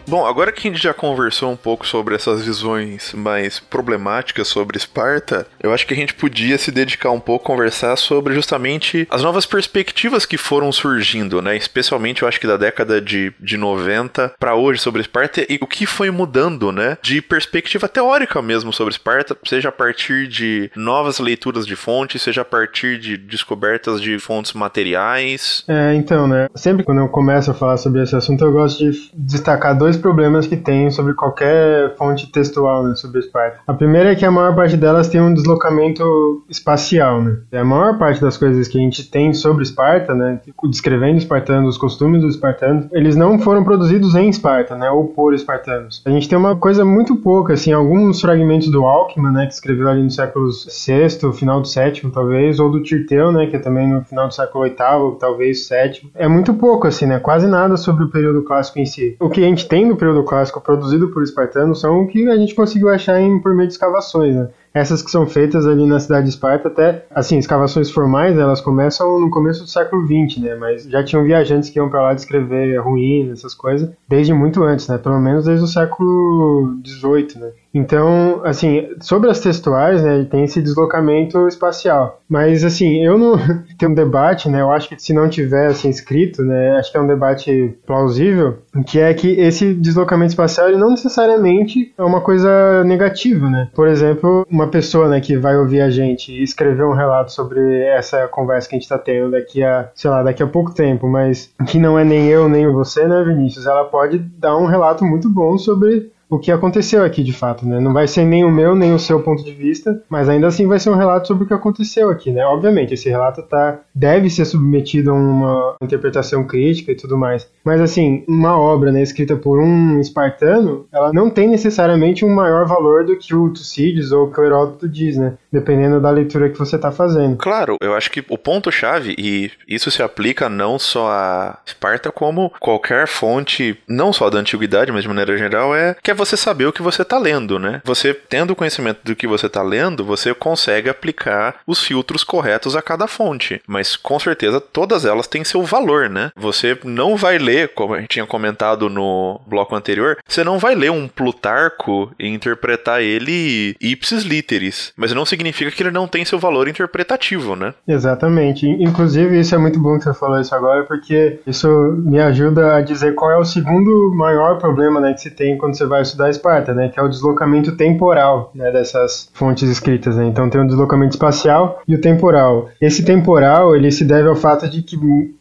Bom, agora que a gente já conversou um pouco sobre essas visões mais problemáticas sobre Esparta, eu acho que a gente podia se dedicar um pouco a conversar sobre justamente as novas perspectivas que foram surgindo, né? Especialmente eu acho que da década de, de 90 para hoje sobre Esparta e o que foi mudando, né? De perspectiva teórica mesmo sobre Esparta, seja a partir de novas leituras de fontes, seja a partir de descobertas de fontes materiais. É, então, né? Sempre quando eu começo a falar sobre esse assunto, eu gosto de destacar dois problemas que tem sobre qualquer fonte textual né, sobre Esparta. A primeira é que a maior parte delas tem um deslocamento espacial, né? A maior parte das coisas que a gente tem sobre Esparta, né, descrevendo espartanos, os costumes dos espartanos, eles não foram produzidos em Esparta, né, ou por espartanos. A gente tem uma coisa muito pouca, assim, alguns fragmentos do Alckmin, né, que escreveu ali no século VI, final do sétimo, talvez, ou do Tirteu, né, que é também no final do século VIII, talvez sétimo. É muito pouco, assim, né, quase nada sobre o período clássico em si. O que a gente tem no período clássico produzido por espartanos são o que a gente conseguiu achar em, por meio de escavações, né? Essas que são feitas ali na cidade de Esparta, até, assim, escavações formais, elas começam no começo do século XX, né? Mas já tinham viajantes que iam para lá descrever ruínas, essas coisas, desde muito antes, né? Pelo menos desde o século XVIII, né? Então, assim, sobre as textuais, né, tem esse deslocamento espacial. Mas, assim, eu não. Tem um debate, né, eu acho que se não tiver, assim, escrito, né, acho que é um debate plausível, que é que esse deslocamento espacial, ele não necessariamente é uma coisa negativa, né. Por exemplo, uma pessoa, né, que vai ouvir a gente e escrever um relato sobre essa conversa que a gente está tendo daqui a, sei lá, daqui a pouco tempo, mas que não é nem eu nem você, né, Vinícius, ela pode dar um relato muito bom sobre o que aconteceu aqui de fato, né? Não vai ser nem o meu nem o seu ponto de vista, mas ainda assim vai ser um relato sobre o que aconteceu aqui, né? Obviamente, esse relato tá deve ser submetido a uma interpretação crítica e tudo mais. Mas assim, uma obra, né, escrita por um espartano, ela não tem necessariamente um maior valor do que o Tucídides ou que o Heródoto diz, né? Dependendo da leitura que você está fazendo. Claro, eu acho que o ponto chave e isso se aplica não só a Esparta como qualquer fonte, não só da antiguidade, mas de maneira geral, é que é você saber o que você está lendo, né? Você tendo conhecimento do que você está lendo, você consegue aplicar os filtros corretos a cada fonte. Mas com certeza todas elas têm seu valor, né? Você não vai ler, como a gente tinha comentado no bloco anterior, você não vai ler um Plutarco e interpretar ele ipsis literis. Mas não significa que ele não tem seu valor interpretativo, né? Exatamente. Inclusive, isso é muito bom que você falou isso agora, porque isso me ajuda a dizer qual é o segundo maior problema né, que se tem quando você vai estudar Esparta, né? Que é o deslocamento temporal né, dessas fontes escritas. Né? Então tem o deslocamento espacial e o temporal. Esse temporal ele se deve ao fato de que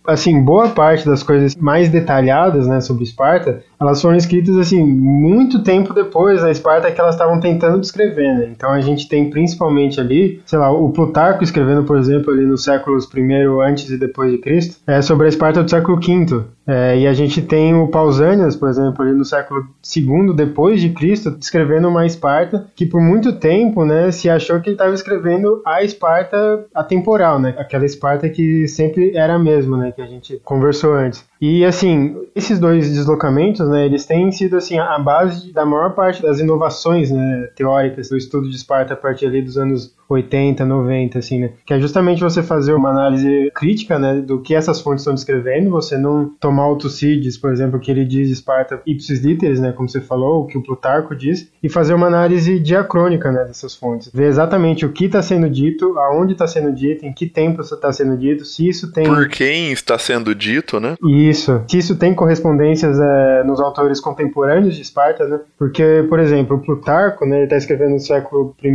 assim boa parte das coisas mais detalhadas né, sobre Esparta elas foram escritas assim muito tempo depois da Esparta que elas estavam tentando descrever, né? Então a gente tem principalmente ali, sei lá, o Plutarco escrevendo, por exemplo, ali nos séculos primeiro antes e depois de Cristo, é sobre a Esparta do século V. É, e a gente tem o Pausanias, por exemplo, ali no século II depois de Cristo, descrevendo uma Esparta que por muito tempo, né, se achou que ele estava escrevendo a Esparta atemporal, né? Aquela Esparta que sempre era a mesma, né, que a gente conversou antes. E assim, esses dois deslocamentos, né, eles têm sido assim a base da maior parte das inovações, né, teóricas do estudo de Esparta a partir ali dos anos 80, 90, assim, né? Que é justamente você fazer uma análise crítica, né, do que essas fontes estão descrevendo, você não tomar o Tucídides, por exemplo, que ele diz Esparta ipsis literis, né, como você falou, o que o Plutarco diz, e fazer uma análise diacrônica, né, dessas fontes. Ver exatamente o que está sendo dito, aonde está sendo dito, em que tempo está sendo dito, se isso tem... Por quem está sendo dito, né? Isso. Se isso tem correspondências é, nos autores contemporâneos de Esparta, né? Porque, por exemplo, Plutarco, né, ele está escrevendo no século I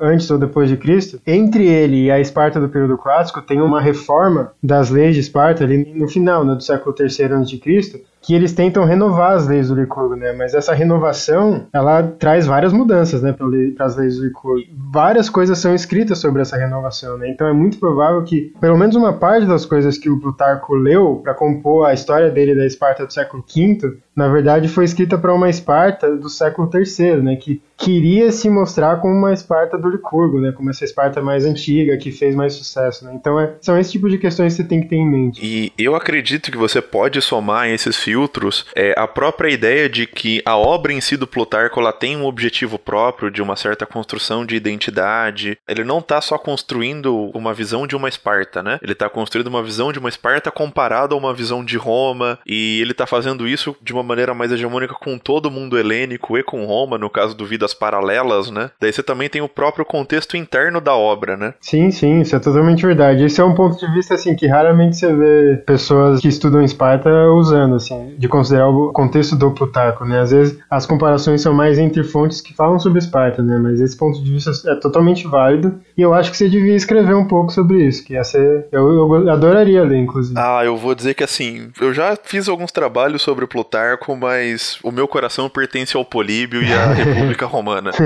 antes ou depois de Cristo, entre ele e a Esparta do período clássico tem uma reforma das leis de Esparta ali no final né, do século III a.C., que eles tentam renovar as leis do Licurgo, né? Mas essa renovação, ela traz várias mudanças, né, para as leis do Licurgo. Várias coisas são escritas sobre essa renovação, né? Então é muito provável que pelo menos uma parte das coisas que o Plutarco leu para compor a história dele da Esparta do século V, na verdade foi escrita para uma Esparta do século III, né, que queria se mostrar como uma Esparta do Licurgo, né, como essa Esparta mais antiga, que fez mais sucesso, né? Então é, são esse tipo de questões que você tem que ter em mente. E eu acredito que você pode somar esses filtros é, a própria ideia de que a obra em si do Plutarco ela tem um objetivo próprio de uma certa construção de identidade. Ele não está só construindo uma visão de uma Esparta, né? Ele está construindo uma visão de uma Esparta comparada a uma visão de Roma, e ele está fazendo isso de uma maneira mais hegemônica com todo o mundo helênico e com Roma, no caso do Vidas Paralelas, né? Daí você também tem o próprio contexto interno da obra, né? Sim, sim, isso é totalmente verdade. Esse é um ponto de vista, assim, que raramente você vê pessoas que estudam Esparta usando, assim de considerar o contexto do Plutarco, né? Às vezes as comparações são mais entre fontes que falam sobre Esparta, né? Mas esse ponto de vista é totalmente válido e eu acho que você devia escrever um pouco sobre isso, que ia ser... Eu, eu adoraria ler, inclusive. Ah, eu vou dizer que assim, eu já fiz alguns trabalhos sobre Plutarco, mas o meu coração pertence ao Políbio e à República Romana.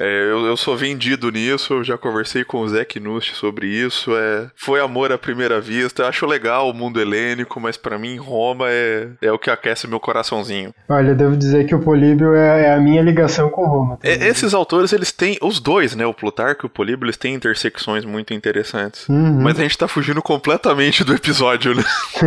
É, eu, eu, sou vendido nisso, eu já conversei com o Zé Knust sobre isso, é, foi amor à primeira vista, eu acho legal o mundo helênico, mas para mim Roma é, é o que aquece meu coraçãozinho. Olha, eu devo dizer que o Políbio é, é a minha ligação com Roma. É, esses autores, eles têm, os dois, né, o Plutarco e o Políbio, eles têm intersecções muito interessantes. Uhum. Mas a gente tá fugindo completamente do episódio, né?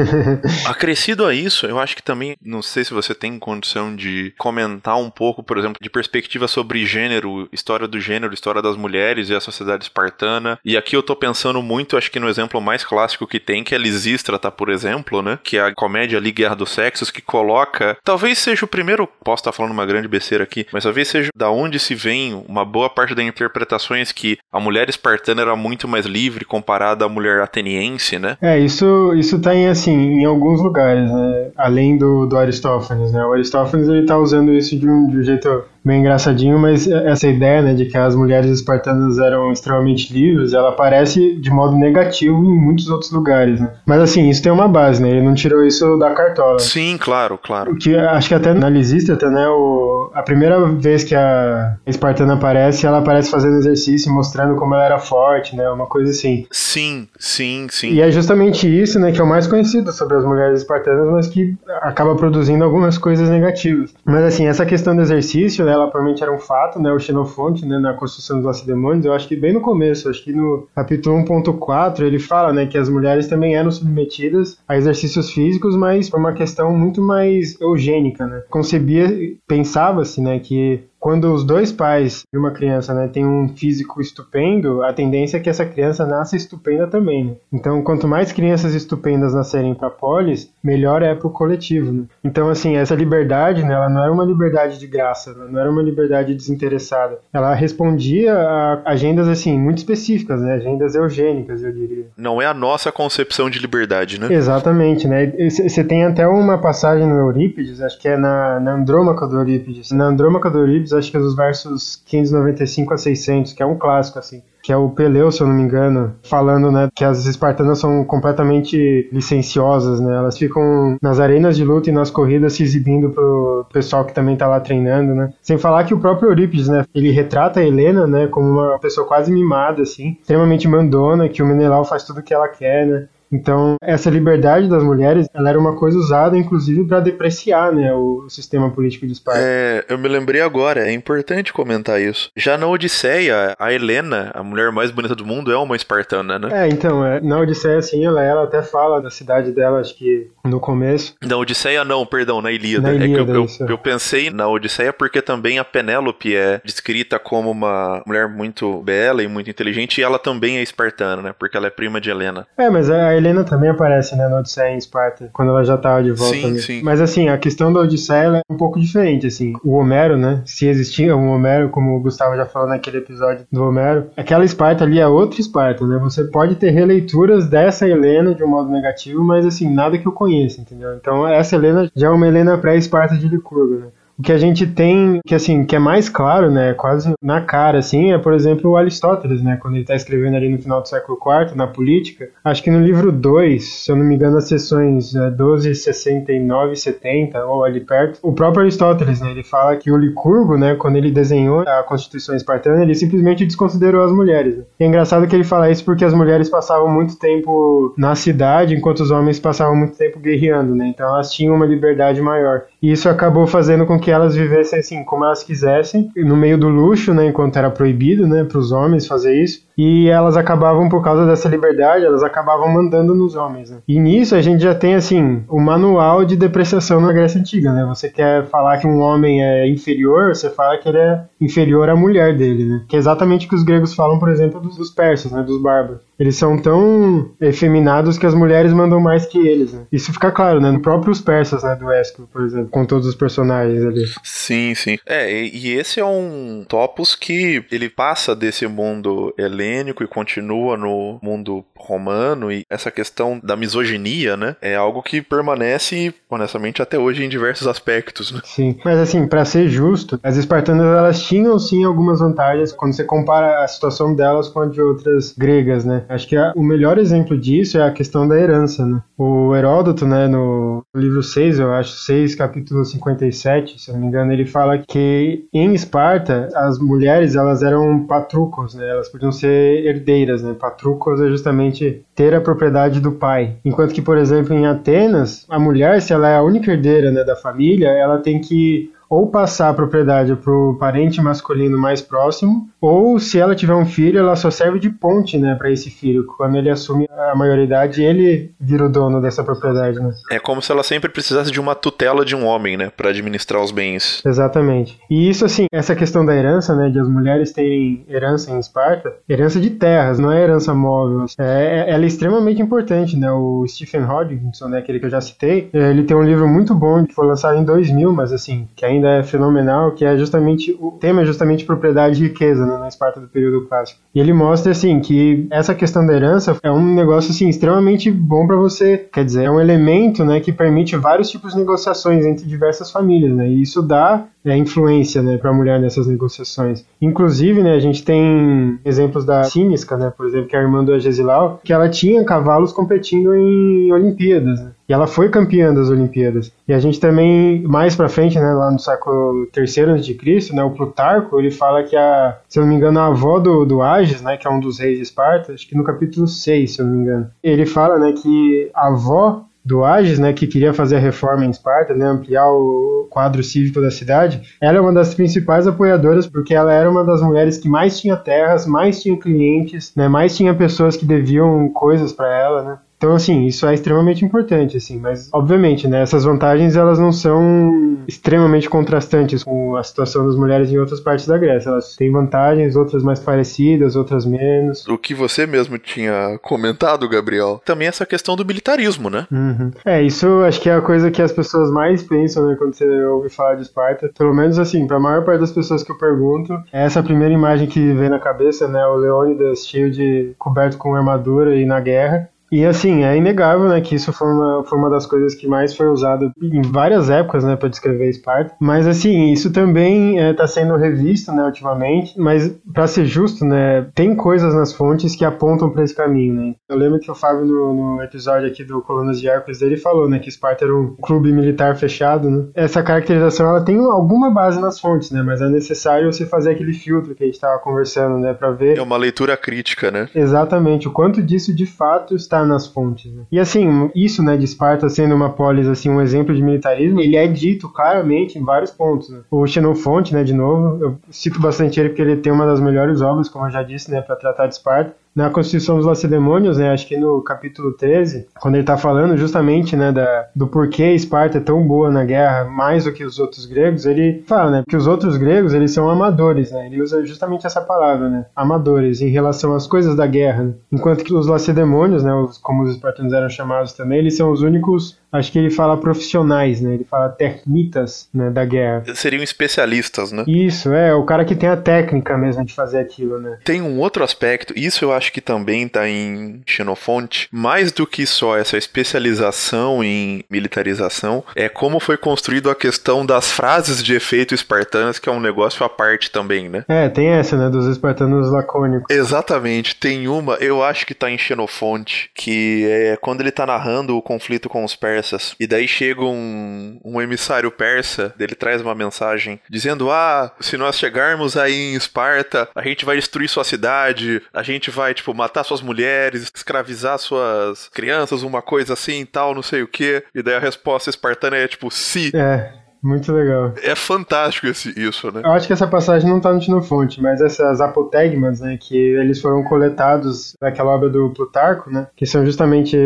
Acrescido a isso, eu acho que também, não sei se você tem condição de comentar um pouco, por exemplo, de perspectiva sobre gênero, história do gênero, história das mulheres e a sociedade espartana. E aqui eu tô pensando muito, acho que no exemplo mais clássico que tem, que é Lisístrata, por exemplo, né? Que é a comédia ali Guerra dos Sexos, que coloca. Talvez seja o primeiro. Posso estar falando uma grande besteira aqui, mas talvez seja da onde se vem uma boa parte das interpretações que a mulher espartana era muito mais livre comparada à mulher ateniense, né? É, isso, isso tá em, assim, em alguns lugares, né? Além do, do Aristófanes, né? O Aristófanes ele tá usando isso de um, de um jeito bem engraçadinho, mas essa ideia né, de que as mulheres espartanas eram extremamente livres, ela aparece de modo negativo em muitos outros lugares, né? Mas assim, isso tem uma base, né? Ele não tirou isso da cartola. Sim, claro, claro. Que acho que até na Lisístrata, né, o, a primeira vez que a espartana aparece, ela aparece fazendo exercício, mostrando como ela era forte, né? Uma coisa assim. Sim, sim, sim. E é justamente isso, né, que é o mais conhecido sobre as mulheres espartanas, mas que acaba produzindo algumas coisas negativas. Mas assim, essa questão do exercício, né, ela provavelmente era um fato, né, o Xenofonte, né, na construção dos Lacedemônios, eu acho que bem no começo, acho que no capítulo 1.4, ele fala, né, que as mulheres também eram submetidas a exercícios físicos, mas por uma questão muito mais eugênica, né. Concebia, pensava-se, né, que quando os dois pais de uma criança né, têm um físico estupendo, a tendência é que essa criança nasça estupenda também. Né? Então, quanto mais crianças estupendas nascerem para polis, melhor é para o coletivo. Né? Então, assim, essa liberdade, né, ela não era uma liberdade de graça, ela não era uma liberdade desinteressada. Ela respondia a agendas assim muito específicas, né, agendas eugênicas, eu diria. Não é a nossa concepção de liberdade, né? Exatamente, né? Você tem até uma passagem no Eurípides, acho que é na, na Andrômaca do Eurípides. Na Andrômaca do Eurípides acho que é dos versos 595 a 600, que é um clássico, assim que é o Peleu, se eu não me engano, falando, né, que as espartanas são completamente licenciosas, né? Elas ficam nas arenas de luta e nas corridas se exibindo pro pessoal que também tá lá treinando, né? Sem falar que o próprio Eurípides, né, ele retrata a Helena, né, como uma pessoa quase mimada, assim, extremamente mandona, que o Menelau faz tudo o que ela quer, né? Então, essa liberdade das mulheres, ela era uma coisa usada, inclusive, para depreciar né, o sistema político de Esparta. É, eu me lembrei agora, é importante comentar isso. Já na Odisseia, a Helena, a mulher mais bonita do mundo, é uma espartana, né? É, então, é, na Odisseia, sim, ela, ela até fala da cidade dela, acho que no começo. Na Odisseia, não, perdão, na Ilíada. Na Ilíada é que eu, eu, eu, pensei na Odisseia porque também a Penélope é descrita como uma mulher muito bela e muito inteligente, e ela também é espartana, né? Porque ela é prima de Helena. É, mas a Helena também aparece, né, na Odisseia em Esparta, quando ela já tava de volta. Sim, né? sim. Mas assim, a questão da Odisseia é um pouco diferente, assim. O Homero, né, se existia um Homero, como o Gustavo já falou naquele episódio do Homero, aquela Esparta ali é outra Esparta, né? Você pode ter releituras dessa Helena de um modo negativo, mas assim, nada que eu conheça, entendeu? Então essa Helena já é uma Helena pré-Esparta de Licurgo, né? O que a gente tem, que assim, que é mais claro, né, quase na cara, assim, é, por exemplo, o Aristóteles, né, quando ele está escrevendo ali no final do século IV, na política, acho que no livro 2, se eu não me engano, as sessões é, 12, 69 e 70, ou ali perto, o próprio Aristóteles, né, ele fala que o Licurgo, né, quando ele desenhou a Constituição espartana, ele simplesmente desconsiderou as mulheres. Né? E é engraçado que ele fala isso porque as mulheres passavam muito tempo na cidade, enquanto os homens passavam muito tempo guerreando, né, então elas tinham uma liberdade maior. E isso acabou fazendo com que elas vivessem assim como elas quisessem, no meio do luxo, né, enquanto era proibido, né, para os homens fazer isso e elas acabavam, por causa dessa liberdade, elas acabavam mandando nos homens. Né? E nisso a gente já tem, assim, o manual de depreciação na Grécia Antiga, né? Você quer falar que um homem é inferior, você fala que ele é inferior à mulher dele, né? Que é exatamente o que os gregos falam, por exemplo, dos, dos persas, né? Dos bárbaros. Eles são tão efeminados que as mulheres mandam mais que eles, né? Isso fica claro, né? No próprio os persas, né? Do Ésquilo, por exemplo, com todos os personagens ali. Sim, sim. É, e esse é um topos que ele passa desse mundo helênico helênico e continua no mundo romano e essa questão da misoginia, né, é algo que permanece, honestamente, até hoje em diversos aspectos, né? Sim, mas assim, para ser justo, as espartanas elas tinham sim algumas vantagens quando você compara a situação delas com a de outras gregas, né? Acho que a, o melhor exemplo disso é a questão da herança, né? O Heródoto, né, no livro 6, eu acho, 6, capítulo 57, se não me engano, ele fala que em Esparta as mulheres elas eram patrucos, né? Elas podiam ser herdeiras, né? Patrúcos é justamente ter a propriedade do pai. Enquanto que, por exemplo, em Atenas, a mulher, se ela é a única herdeira né, da família, ela tem que ou passar a propriedade para o parente masculino mais próximo, ou se ela tiver um filho, ela só serve de ponte, né, para esse filho. Quando ele assume a maioridade, ele vira o dono dessa propriedade, né? É como se ela sempre precisasse de uma tutela de um homem, né, para administrar os bens. Exatamente. E isso, assim, essa questão da herança, né, de as mulheres terem herança em Esparta, herança de terras, não é herança móvel. É, é ela é extremamente importante, né? O Stephen Hodgkinson, né, aquele que eu já citei, ele tem um livro muito bom que foi lançado em 2000, mas assim, que ainda ainda é fenomenal, que é justamente o tema é justamente propriedade e riqueza né, na Esparta do período clássico. E ele mostra assim que essa questão da herança é um negócio assim extremamente bom para você, quer dizer, é um elemento, né, que permite vários tipos de negociações entre diversas famílias, né? E isso dá é, influência, né, para a mulher nessas negociações. Inclusive, né, a gente tem exemplos da Sinisca, né, por exemplo, que é a irmã do Agesilau, que ela tinha cavalos competindo em Olimpíadas, né? E ela foi campeã das Olimpíadas. E a gente também, mais pra frente, né, lá no século III a.C., né, o Plutarco, ele fala que a, se eu não me engano, a avó do, do Agis, né, que é um dos reis de Esparta, acho que no capítulo 6, se eu não me engano, ele fala, né, que a avó do Agis, né, que queria fazer a reforma em Esparta, né, ampliar o quadro cívico da cidade, ela é uma das principais apoiadoras porque ela era uma das mulheres que mais tinha terras, mais tinha clientes, né, mais tinha pessoas que deviam coisas para ela, né. Então, assim, isso é extremamente importante, assim, mas, obviamente, né, essas vantagens, elas não são extremamente contrastantes com a situação das mulheres em outras partes da Grécia. Elas têm vantagens, outras mais parecidas, outras menos. O que você mesmo tinha comentado, Gabriel, também essa questão do militarismo, né? Uhum. É, isso acho que é a coisa que as pessoas mais pensam, né, quando você ouve falar de Esparta. Pelo menos, assim, para a maior parte das pessoas que eu pergunto, é essa primeira imagem que vem na cabeça, né, o Leônidas cheio de, coberto com armadura e na guerra. E assim, é inegável, né, que isso foi uma, foi uma das coisas que mais foi usado em várias épocas, né, para descrever Esparta. Mas assim, isso também está é, sendo revisto, né, ultimamente. Mas para ser justo, né, tem coisas nas fontes que apontam para esse caminho, né. Eu lembro que o Fábio no, no episódio aqui do Colunas de Hércules dele falou, né, que Esparta era um clube militar fechado, né. Essa caracterização ela tem alguma base nas fontes, né, mas é necessário você fazer aquele filtro que a gente estava conversando, né, para ver. É uma leitura crítica, né. Exatamente, o quanto disso de fato está está nas fontes. Né? E assim, isso, né, de Esparta sendo uma polis, assim, um exemplo de militarismo, ele é dito claramente em vários pontos. Né? O Xenofonte, né, de novo, eu cito bastante ele porque ele tem uma das melhores obras, como eu já disse, né, para tratar de Esparta na Constituição dos Lacedemônios, né, acho que no capítulo 13, quando ele está falando justamente né, da, do porquê Esparta é tão boa na guerra, mais do que os outros gregos, ele fala né, que os outros gregos eles são amadores, né, ele usa justamente essa palavra, né, amadores, em relação às coisas da guerra, né, enquanto que os Lacedemônios, né, os, como os espartanos eram chamados também, eles são os únicos acho que ele fala profissionais, né? Ele fala technitas né, da guerra. Seriam especialistas, né? Isso, é, o cara que tem a técnica mesmo de fazer aquilo, né? Tem um outro aspecto, isso eu acho que também tá em Xenofonte, mais do que só essa especialização em militarização, é como foi construído a questão das frases de efeito espartanas, que é um negócio à parte também, né? É, tem essa, né, dos espartanos lacônicos. Exatamente, tem uma, eu acho que tá em Xenofonte, que é quando ele tá narrando o conflito com os persas persas. E daí chega um, um emissário persa, ele traz uma mensagem dizendo: Ah, se nós chegarmos aí em Esparta, a gente vai destruir sua cidade, a gente vai, tipo, matar suas mulheres, escravizar suas crianças, uma coisa assim tal, não sei o que. E daí a resposta espartana é tipo, se. É. Muito legal. É fantástico esse, isso, né? Eu acho que essa passagem não tá no Tinofonte, mas essas apotegmas, né, que eles foram coletados naquela obra do Plutarco, né, que são justamente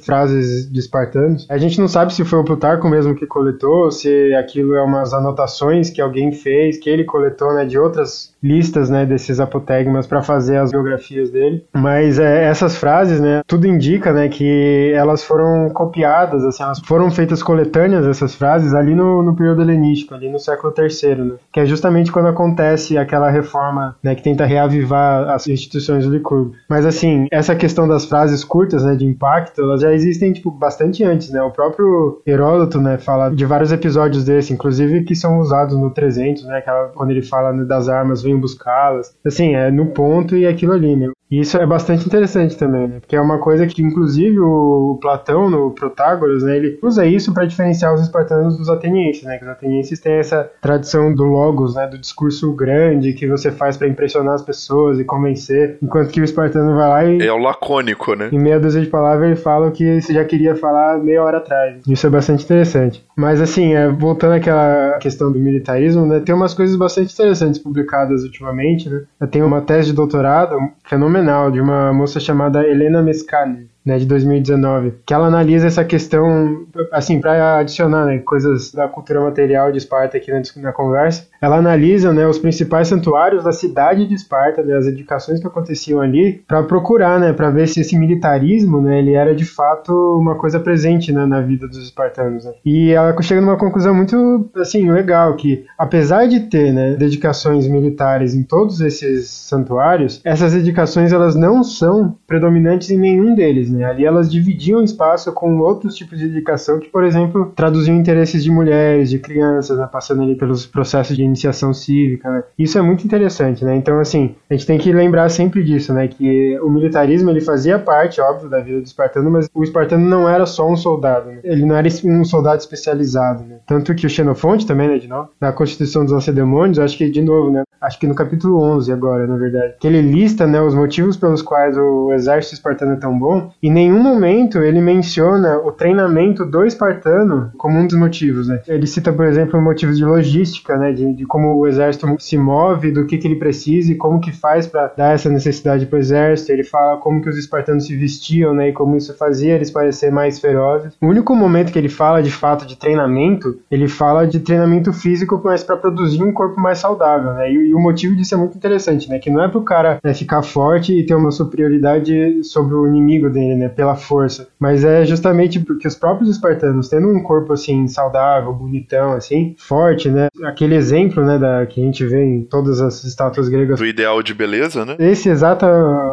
frases de espartanos. A gente não sabe se foi o Plutarco mesmo que coletou, se aquilo é umas anotações que alguém fez, que ele coletou, né, de outras listas, né, desses apotegmas para fazer as biografias dele. Mas é, essas frases, né, tudo indica, né, que elas foram copiadas, assim, elas foram feitas coletâneas essas frases ali no no, período helenístico, ali no século III, né? que é justamente quando acontece aquela reforma né, que tenta reavivar as instituições do Licurgo. Mas assim, essa questão das frases curtas, né, de impacto, elas já existem tipo bastante antes, né? O próprio Heródoto, né, fala de vários episódios desse, inclusive que são usados no 300, né, aquela, quando ele fala né, das armas, vem buscá-las. Assim, é no ponto e aquilo ali, né? E isso é bastante interessante também, né? Porque é uma coisa que, inclusive, o Platão, no Protágoras, né, ele usa isso para diferenciar os espartanos dos atenienses, né? Que os atenienses têm essa tradição do logos, né? Do discurso grande que você faz para impressionar as pessoas e convencer, enquanto que o espartano vai lá e... É o lacônico, né? Em meia dúzia de palavras ele fala o que você já queria falar meia hora atrás. Isso é bastante interessante. Mas, assim, é, voltando àquela questão do militarismo, né? Tem umas coisas bastante interessantes publicadas ultimamente, né? Eu tenho uma tese de doutorado fenomenal fenomenal de uma moça chamada Helena Mescali né, de 2019, que ela analisa essa questão, assim, para adicionar né, coisas da cultura material de Esparta aqui na, na conversa, ela analisa né, os principais santuários da cidade de Esparta, né, as edificações que aconteciam ali, para procurar, né, para ver se esse militarismo, né, ele era de fato uma coisa presente né, na vida dos espartanos. Né. E ela chega numa conclusão muito, assim, legal, que apesar de ter, né, dedicações militares em todos esses santuários, essas dedicações elas não são predominantes em nenhum deles, né. Ali elas dividiam espaço com outros tipos de dedicação que, por exemplo, traduziam interesses de mulheres, de crianças, né, passando ali pelos processos de iniciação cívica, né. Isso é muito interessante, né. Então, assim, a gente tem que lembrar sempre disso, né, que o militarismo ele fazia parte, óbvio, da vida do espartano, mas o espartano não era só um soldado, né? ele não era um soldado especializado, né? Tanto que o Xenofonte também, né, de novo, na Constituição dos Lacedemônios, acho que de novo, né, acho que no capítulo 11 agora, na verdade, que ele lista, né, os motivos pelos quais o exército espartano é tão bom, e em nenhum momento ele menciona o treinamento do espartano como um dos motivos, né? Ele cita, por exemplo, motivos de logística, né, de, de como o exército se move, do que, que ele precisa e como que faz para dar essa necessidade para o exército. Ele fala como que os espartanos se vestiam, né, e como isso fazia eles parecer mais ferozes. O único momento que ele fala de fato de treinamento, ele fala de treinamento físico, mas para produzir um corpo mais saudável, né? E, o motivo disso é muito interessante, né? Que não é para o cara né, ficar forte e ter uma superioridade sobre o inimigo dele, né? Pela força, mas é justamente porque os próprios espartanos, tendo um corpo assim saudável, bonitão, assim, forte, né? Aquele exemplo, né, da que a gente vê em todas as estátuas gregas do ideal de beleza, né? Esse exato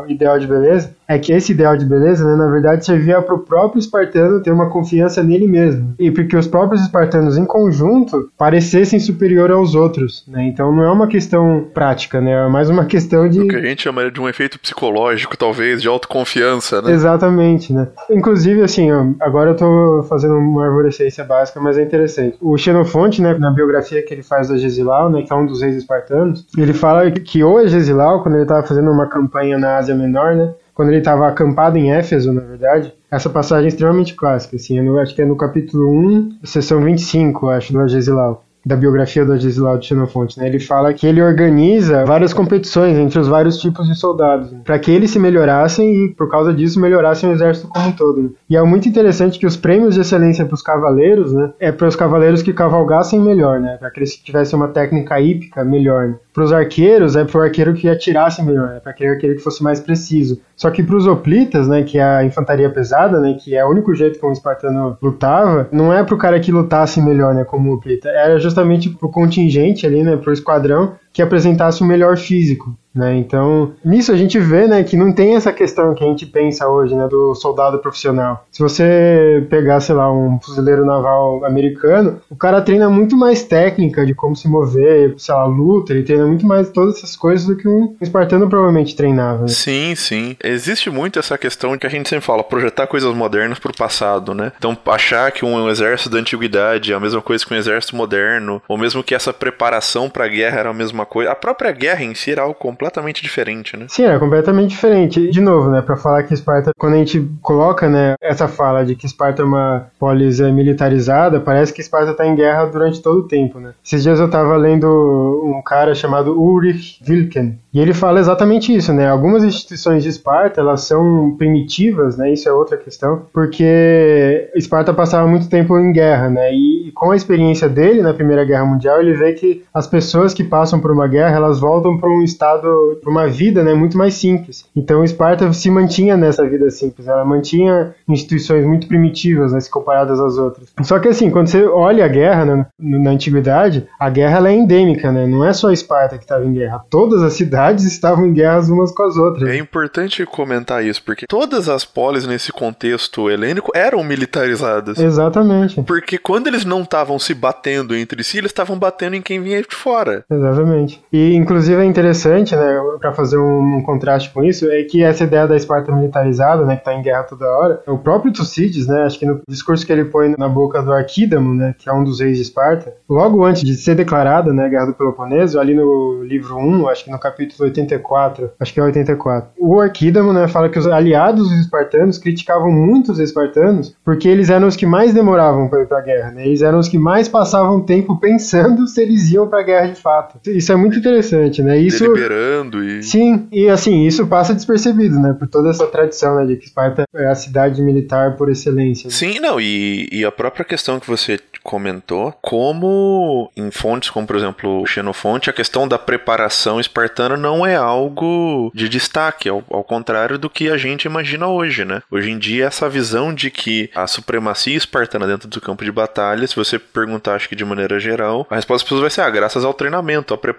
ideal de beleza é que esse ideal de beleza, né, na verdade, servia para o próprio espartano ter uma confiança nele mesmo. E porque os próprios espartanos, em conjunto, parecessem superior aos outros. Né? Então não é uma questão prática, né? é mais uma questão de. O que a gente chamaria de um efeito psicológico, talvez, de autoconfiança, né? Exatamente, né? Inclusive, assim, agora eu tô fazendo uma arborescência básica, mas é interessante. O Xenofonte, né, na biografia que ele faz da Gesilau, né, que é um dos reis espartanos, ele fala que o Gesilau, quando ele estava fazendo uma campanha na Ásia Menor, né, quando ele estava acampado em Éfeso, na verdade, essa passagem é extremamente clássica, assim, eu acho que é no capítulo 1, seção 25, acho, do Agesilau da biografia do de Xenofonte, né? Ele fala que ele organiza várias competições entre os vários tipos de soldados, né? para que eles se melhorassem e, por causa disso, melhorassem o exército como um todo. Né? E é muito interessante que os prêmios de excelência para os cavaleiros, né? É para os cavaleiros que cavalgassem melhor, né? Para aqueles que tivessem uma técnica hípica melhor. Né? Para os arqueiros, é para o arqueiro que atirasse melhor, é para aquele arqueiro que fosse mais preciso. Só que para os hoplitas, né, que é a infantaria pesada, né, que é o único jeito que um espartano lutava, não é para o cara que lutasse melhor, né, como hoplita, era justamente para o contingente ali, né, para o esquadrão que apresentasse o melhor físico. Né? Então, nisso a gente vê né, que não tem essa questão que a gente pensa hoje né, do soldado profissional. Se você pegar, sei lá, um fuzileiro naval americano, o cara treina muito mais técnica de como se mover, sei lá, luta, ele treina muito mais todas essas coisas do que um espartano provavelmente treinava. Né? Sim, sim. Existe muito essa questão que a gente sempre fala, projetar coisas modernas para o passado, né? Então, achar que um exército da antiguidade é a mesma coisa que um exército moderno, ou mesmo que essa preparação para a guerra era a mesma coisa. A própria guerra em si era algo completamente diferente, né? Sim, é completamente diferente. De novo, né, para falar que Esparta, quando a gente coloca, né, essa fala de que Esparta é uma polis militarizada, parece que Esparta está em guerra durante todo o tempo, né? Esses dias eu estava lendo um cara chamado Ulrich Wilken, e ele fala exatamente isso, né? Algumas instituições de Esparta, elas são primitivas, né? Isso é outra questão, porque Esparta passava muito tempo em guerra, né? E com a experiência dele na Primeira Guerra Mundial, ele vê que as pessoas que passam por uma guerra, elas voltam para um estado para uma vida né, muito mais simples. Então Esparta se mantinha nessa vida simples, ela mantinha instituições muito primitivas né, se comparadas às outras. Só que assim, quando você olha a guerra né, na antiguidade, a guerra ela é endêmica, né? não é só Esparta que estava em guerra, todas as cidades estavam em guerra umas com as outras. É importante comentar isso, porque todas as polis nesse contexto helênico eram militarizadas. Exatamente. Porque quando eles não estavam se batendo entre si, eles estavam batendo em quem vinha de fora. Exatamente. E inclusive é interessante, né? para fazer um, um, contraste com isso, é que essa ideia da Esparta militarizada, né, que tá em guerra toda hora, o próprio Tucídides, né, acho que no discurso que ele põe na boca do Arquídamo, né, que é um dos reis de Esparta, logo antes de ser declarada, né, a Guerra do Peloponeso, ali no livro 1, acho que no capítulo 84, acho que é 84, o Arquídamo, né, fala que os aliados dos espartanos criticavam muito os espartanos porque eles eram os que mais demoravam para ir para a guerra, né, eles eram os que mais passavam tempo pensando se eles iam para a guerra de fato. Isso é é muito interessante, né? Isso, Deliberando e... Sim, e assim, isso passa despercebido, né? Por toda essa tradição, né? De que Esparta é a cidade militar por excelência. Né? Sim, não, e, e a própria questão que você comentou, como em fontes como, por exemplo, o Xenofonte, a questão da preparação espartana não é algo de destaque, ao, ao contrário do que a gente imagina hoje, né? Hoje em dia, essa visão de que a supremacia espartana dentro do campo de batalha, se você perguntar, acho que de maneira geral, a resposta das pessoas vai ser, ah, graças ao treinamento, à preparação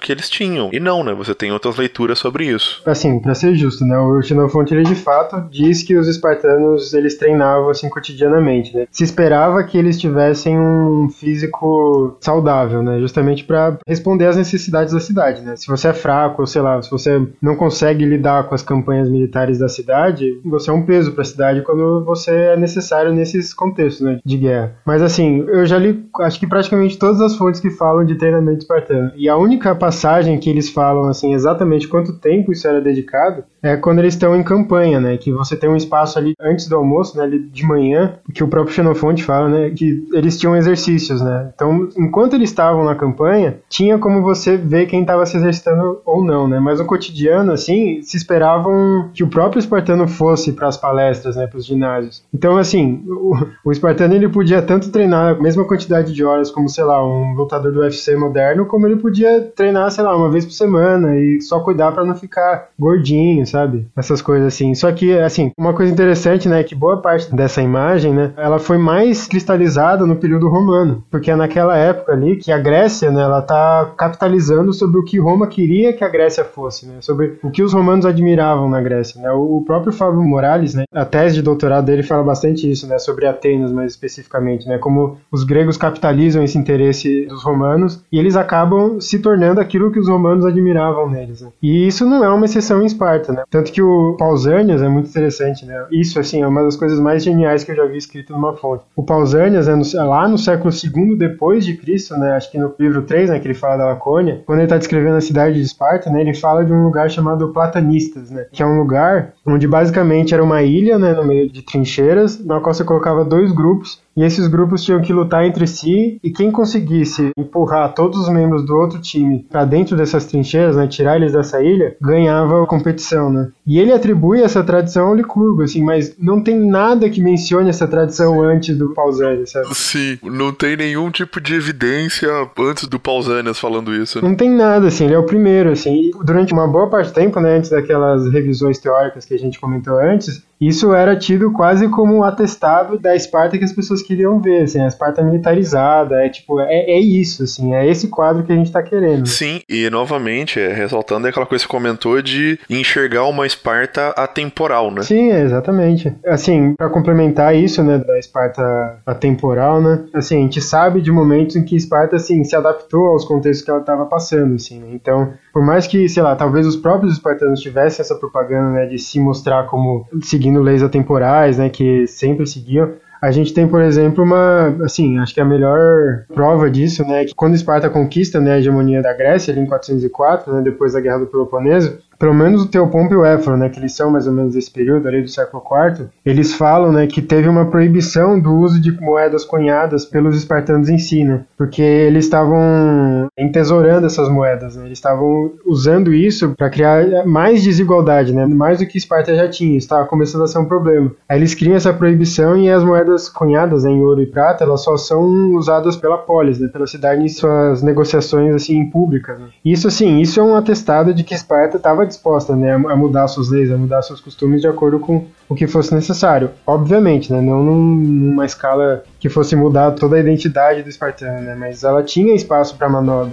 que eles tinham. E não, né? Você tem outras leituras sobre isso. Assim, para ser justo, né? O Xenofonte, ele de fato diz que os espartanos, eles treinavam assim cotidianamente, né? Se esperava que eles tivessem um físico saudável, né? Justamente para responder às necessidades da cidade, né? Se você é fraco, ou sei lá, se você não consegue lidar com as campanhas militares da cidade, você é um peso para a cidade quando você é necessário nesses contextos, né, de guerra. Mas assim, eu já li, acho que praticamente todas as fontes que falam de treinamento espartano. E a única passagem que eles falam assim exatamente quanto tempo isso era dedicado é quando eles estão em campanha, né? Que você tem um espaço ali antes do almoço, né? De manhã, que o próprio Xenofonte fala, né? Que eles tinham exercícios, né? Então, enquanto eles estavam na campanha, tinha como você ver quem estava se exercitando ou não, né? Mas no cotidiano, assim, se esperavam que o próprio espartano fosse para as palestras, né? Para os ginásios. Então, assim, o, o espartano ele podia tanto treinar a mesma quantidade de horas como, sei lá, um lutador do UFC moderno, como ele podia treinar, sei lá, uma vez por semana e só cuidar para não ficar gordinho, sabe? Essas coisas assim. Só que, assim, uma coisa interessante, né, é que boa parte dessa imagem, né, ela foi mais cristalizada no período romano, porque é naquela época ali que a Grécia, né, ela tá capitalizando sobre o que Roma queria que a Grécia fosse, né, sobre o que os romanos admiravam na Grécia, né? O próprio Fábio Morales, né, a tese de doutorado dele fala bastante isso, né, sobre Atenas mais especificamente, né, como os gregos capitalizam esse interesse dos romanos e eles acabam se tornando aquilo que os romanos admiravam neles. Né? E isso não é uma exceção em Esparta, né? Tanto que o Pausanias é muito interessante, né? Isso, assim, é uma das coisas mais geniais que eu já vi escrito numa fonte. O Pausanias, é, no, lá no século II depois de Cristo, né? Acho que no livro 3, né, que ele fala da Lacônia, quando ele está descrevendo a cidade de Esparta, né, ele fala de um lugar chamado Platanistas, né? Que é um lugar onde basicamente era uma ilha, né, no meio de trincheiras, na qual você colocava dois grupos e esses grupos tinham que lutar entre si e quem conseguisse empurrar todos os membros do outro time para dentro dessas trincheiras, né, tirar eles dessa ilha, ganhava a competição, né? E ele atribui essa tradição ao Licurgo, assim, mas não tem nada que mencione essa tradição antes do Pausanias, sabe? Sim, não tem nenhum tipo de evidência antes do Pausanias falando isso. Né? Não tem nada, assim, ele é o primeiro, assim. durante uma boa parte do tempo, né, antes daquelas revisões teóricas que a gente comentou antes, isso era tido quase como um atestado da Esparta que as pessoas queriam ver, assim, a Esparta militarizada, é tipo, é, é isso, assim, é esse quadro que a gente tá querendo. Sim, e novamente, é, ressaltando aquela coisa que você comentou de enxergar uma Esparta atemporal, né? Sim, exatamente. Assim, para complementar isso, né, da Esparta atemporal, né, assim, a gente sabe de momentos em que Esparta, assim, se adaptou aos contextos que ela estava passando, assim, né? então, por mais que, sei lá, talvez os próprios espartanos tivessem essa propaganda, né, de se mostrar como seguindo leis atemporais, né, que sempre seguiam, a gente tem, por exemplo, uma, assim, acho que a melhor prova disso, né, que quando Esparta conquista, né, a hegemonia da Grécia, ali em 404, né, depois da Guerra do Peloponeso, pelo menos o Teopompo e o Éforo, né, que eles são mais ou menos desse período ali do século IV, eles falam, né, que teve uma proibição do uso de moedas cunhadas pelos espartanos em si, né, porque eles estavam entesourando essas moedas, né, eles estavam usando isso para criar mais desigualdade, né, mais do que Esparta já tinha, estava começando a ser um problema. Aí eles criam essa proibição e as moedas cunhadas né, em ouro e prata, elas só são usadas pela polis, né, pela cidade em suas negociações assim públicas. Né. Isso assim, isso é um atestado de que Esparta estava disposta né, a mudar suas leis, a mudar seus costumes de acordo com o que fosse necessário. Obviamente, né, não numa escala que fosse mudar toda a identidade do espartano, né, mas ela tinha espaço para manobra.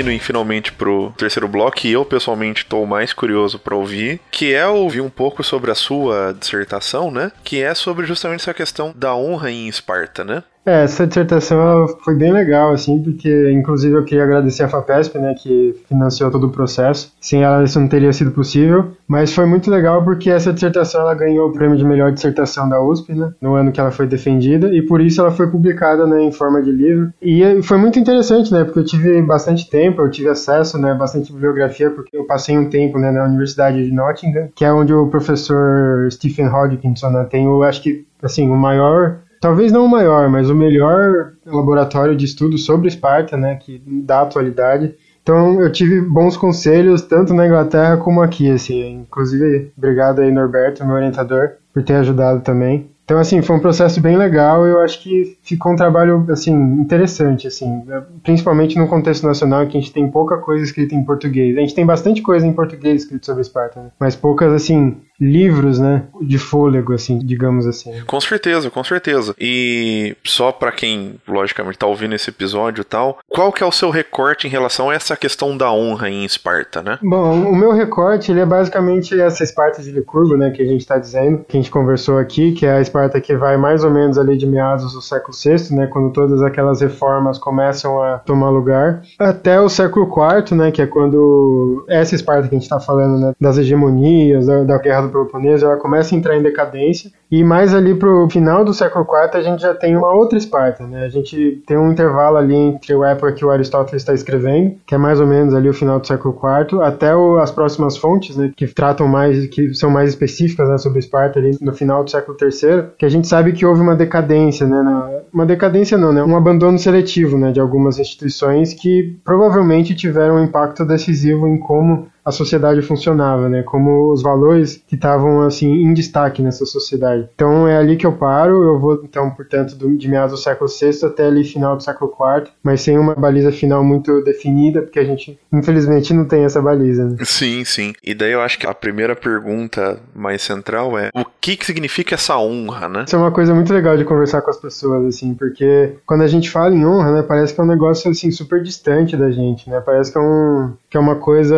Indo finalmente pro terceiro bloco, eu pessoalmente estou mais curioso para ouvir, que é ouvir um pouco sobre a sua dissertação, né? Que é sobre justamente essa questão da honra em Esparta, né? É, essa dissertação foi bem legal, assim, porque inclusive eu queria agradecer a FAPESP, né, que financiou todo o processo. Sem ela isso não teria sido possível, mas foi muito legal porque essa dissertação ela ganhou o prêmio de melhor dissertação da USP, né, no ano que ela foi defendida, e por isso ela foi publicada, né, em forma de livro. E foi muito interessante, né, porque eu tive bastante tempo, eu tive acesso, né, bastante bibliografia, porque eu passei um tempo, né, na Universidade de Nottingham, que é onde o professor Stephen Hodgkinson né, tem, o, acho que, assim, o maior talvez não o maior, mas o melhor laboratório de estudo sobre Esparta, né, que da atualidade. Então eu tive bons conselhos tanto na Inglaterra como aqui, assim. Inclusive, obrigado aí Norberto, meu orientador, por ter ajudado também. Então, assim, foi um processo bem legal eu acho que ficou um trabalho, assim, interessante, assim, principalmente no contexto nacional que a gente tem pouca coisa escrita em português. A gente tem bastante coisa em português escrita sobre Esparta, né? mas poucas, assim, livros, né, de fôlego, assim, digamos assim. Com certeza, com certeza. E só para quem, logicamente, tá ouvindo esse episódio e tal, qual que é o seu recorte em relação a essa questão da honra em Esparta, né? Bom, o meu recorte, ele é basicamente essa Esparta de Licurgo, né, que a gente tá dizendo, que a gente conversou aqui, que é a Esparta que vai mais ou menos ali de meados do século VI, né, quando todas aquelas reformas começam a tomar lugar, até o século IV, né, que é quando essa Esparta que a gente tá falando, né, das hegemonias, da, da guerra do Peloponeso, ela começa a entrar em decadência, e mais ali pro final do século IV a gente já tem uma outra Esparta, né? A gente tem um intervalo ali entre a época que o Aristóteles está escrevendo, que é mais ou menos ali o final do século IV, até o, as próximas fontes, né, que tratam mais, que são mais específicas né, sobre Esparta ali no final do século III, que a gente sabe que houve uma decadência, né? Na, uma decadência não, né? Um abandono seletivo, né, de algumas instituições que provavelmente tiveram um impacto decisivo em como a sociedade funcionava, né? Como os valores que estavam assim em destaque nessa sociedade. Então é ali que eu paro. Eu vou então, portanto, de meados do século VI até ali final do século IV, mas sem uma baliza final muito definida, porque a gente infelizmente não tem essa baliza. Né? Sim, sim. E daí eu acho que a primeira pergunta mais central é o que que significa essa honra, né? Isso é uma coisa muito legal de conversar com as pessoas assim, porque quando a gente fala em honra, né, parece que é um negócio assim super distante da gente, né? Parece que é um que é uma coisa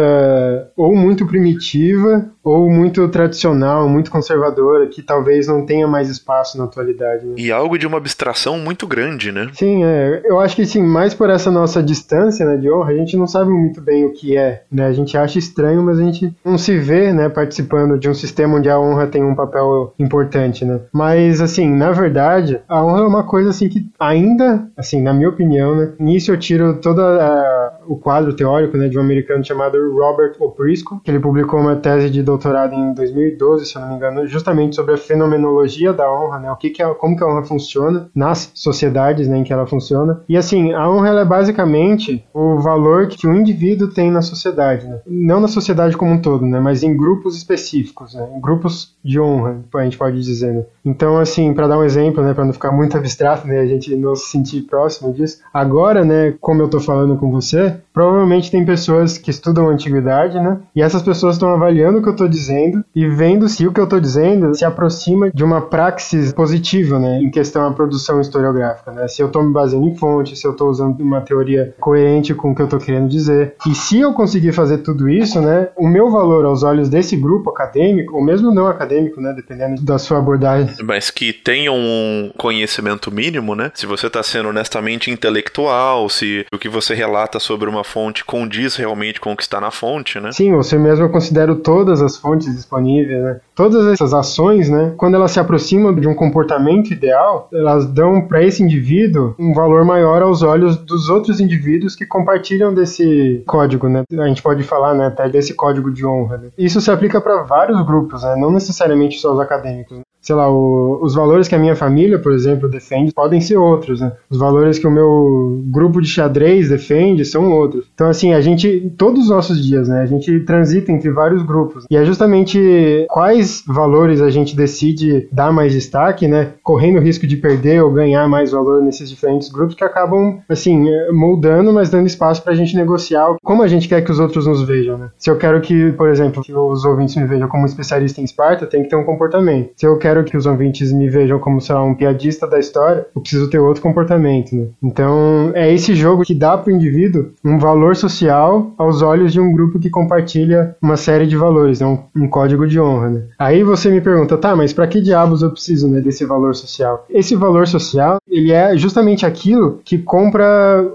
ou muito primitiva ou muito tradicional, muito conservadora, que talvez não tenha mais espaço na atualidade. Né? E algo de uma abstração muito grande, né? Sim, é. Eu acho que sim, mais por essa nossa distância né, de honra, a gente não sabe muito bem o que é. Né? A gente acha estranho, mas a gente não se vê né, participando de um sistema onde a honra tem um papel importante. Né? Mas, assim, na verdade, a honra é uma coisa assim que ainda, assim, na minha opinião, né, nisso eu tiro todo o quadro teórico né, de um americano chamado Robert Oprisco, que ele publicou uma tese de doutorado em 2012, se eu não me engano, justamente sobre a fenomenologia da honra, né? O que, que é, como que a honra funciona nas sociedades, né, em que ela funciona. E assim, a honra é basicamente o valor que o indivíduo tem na sociedade, né? Não na sociedade como um todo, né, mas em grupos específicos, né? Em grupos de honra, a gente pode dizer. Né? Então, assim, para dar um exemplo, né, para não ficar muito abstrato, né, a gente não se sentir próximo disso. Agora, né, como eu tô falando com você, provavelmente tem pessoas que estudam a antiguidade, né? E essas pessoas estão avaliando o que eu estou dizendo e vendo se o que eu estou dizendo se aproxima de uma praxis positiva, né? Em questão à produção historiográfica, né? Se eu estou me baseando em fontes, se eu estou usando uma teoria coerente com o que eu estou querendo dizer. E se eu conseguir fazer tudo isso, né? O meu valor aos olhos desse grupo acadêmico, ou mesmo não acadêmico, né? Dependendo da sua abordagem. Mas que tenham um conhecimento mínimo, né? Se você está sendo honestamente intelectual, se o que você relata sobre uma fonte condiz realmente com o que está na fonte, né? Sim, você mesmo eu considero todas as fontes disponíveis, né? Todas essas ações, né? Quando elas se aproximam de um comportamento ideal, elas dão para esse indivíduo um valor maior aos olhos dos outros indivíduos que compartilham desse código, né? A gente pode falar, né, até desse código de honra. Né? Isso se aplica para vários grupos, né? Não necessariamente só os acadêmicos sei lá, o, os valores que a minha família, por exemplo, defende podem ser outros, né? Os valores que o meu grupo de xadrez defende são outros. Então, assim, a gente, todos os nossos dias, né, a gente transita entre vários grupos. E é justamente quais valores a gente decide dar mais destaque, né, correndo o risco de perder ou ganhar mais valor nesses diferentes grupos que acabam, assim, moldando, mas dando espaço para a gente negociar como a gente quer que os outros nos vejam, né? Se eu quero que, por exemplo, que os ouvintes me vejam como especialista em Esparta, tem que ter um comportamento. Se eu quero quero que os ouvintes me vejam como, sei um piadista da história, eu preciso ter outro comportamento, né? Então, é esse jogo que dá para o indivíduo um valor social aos olhos de um grupo que compartilha uma série de valores, é um, um código de honra, né? Aí você me pergunta, tá, mas para que diabos eu preciso, né, desse valor social? Esse valor social, ele é justamente aquilo que compra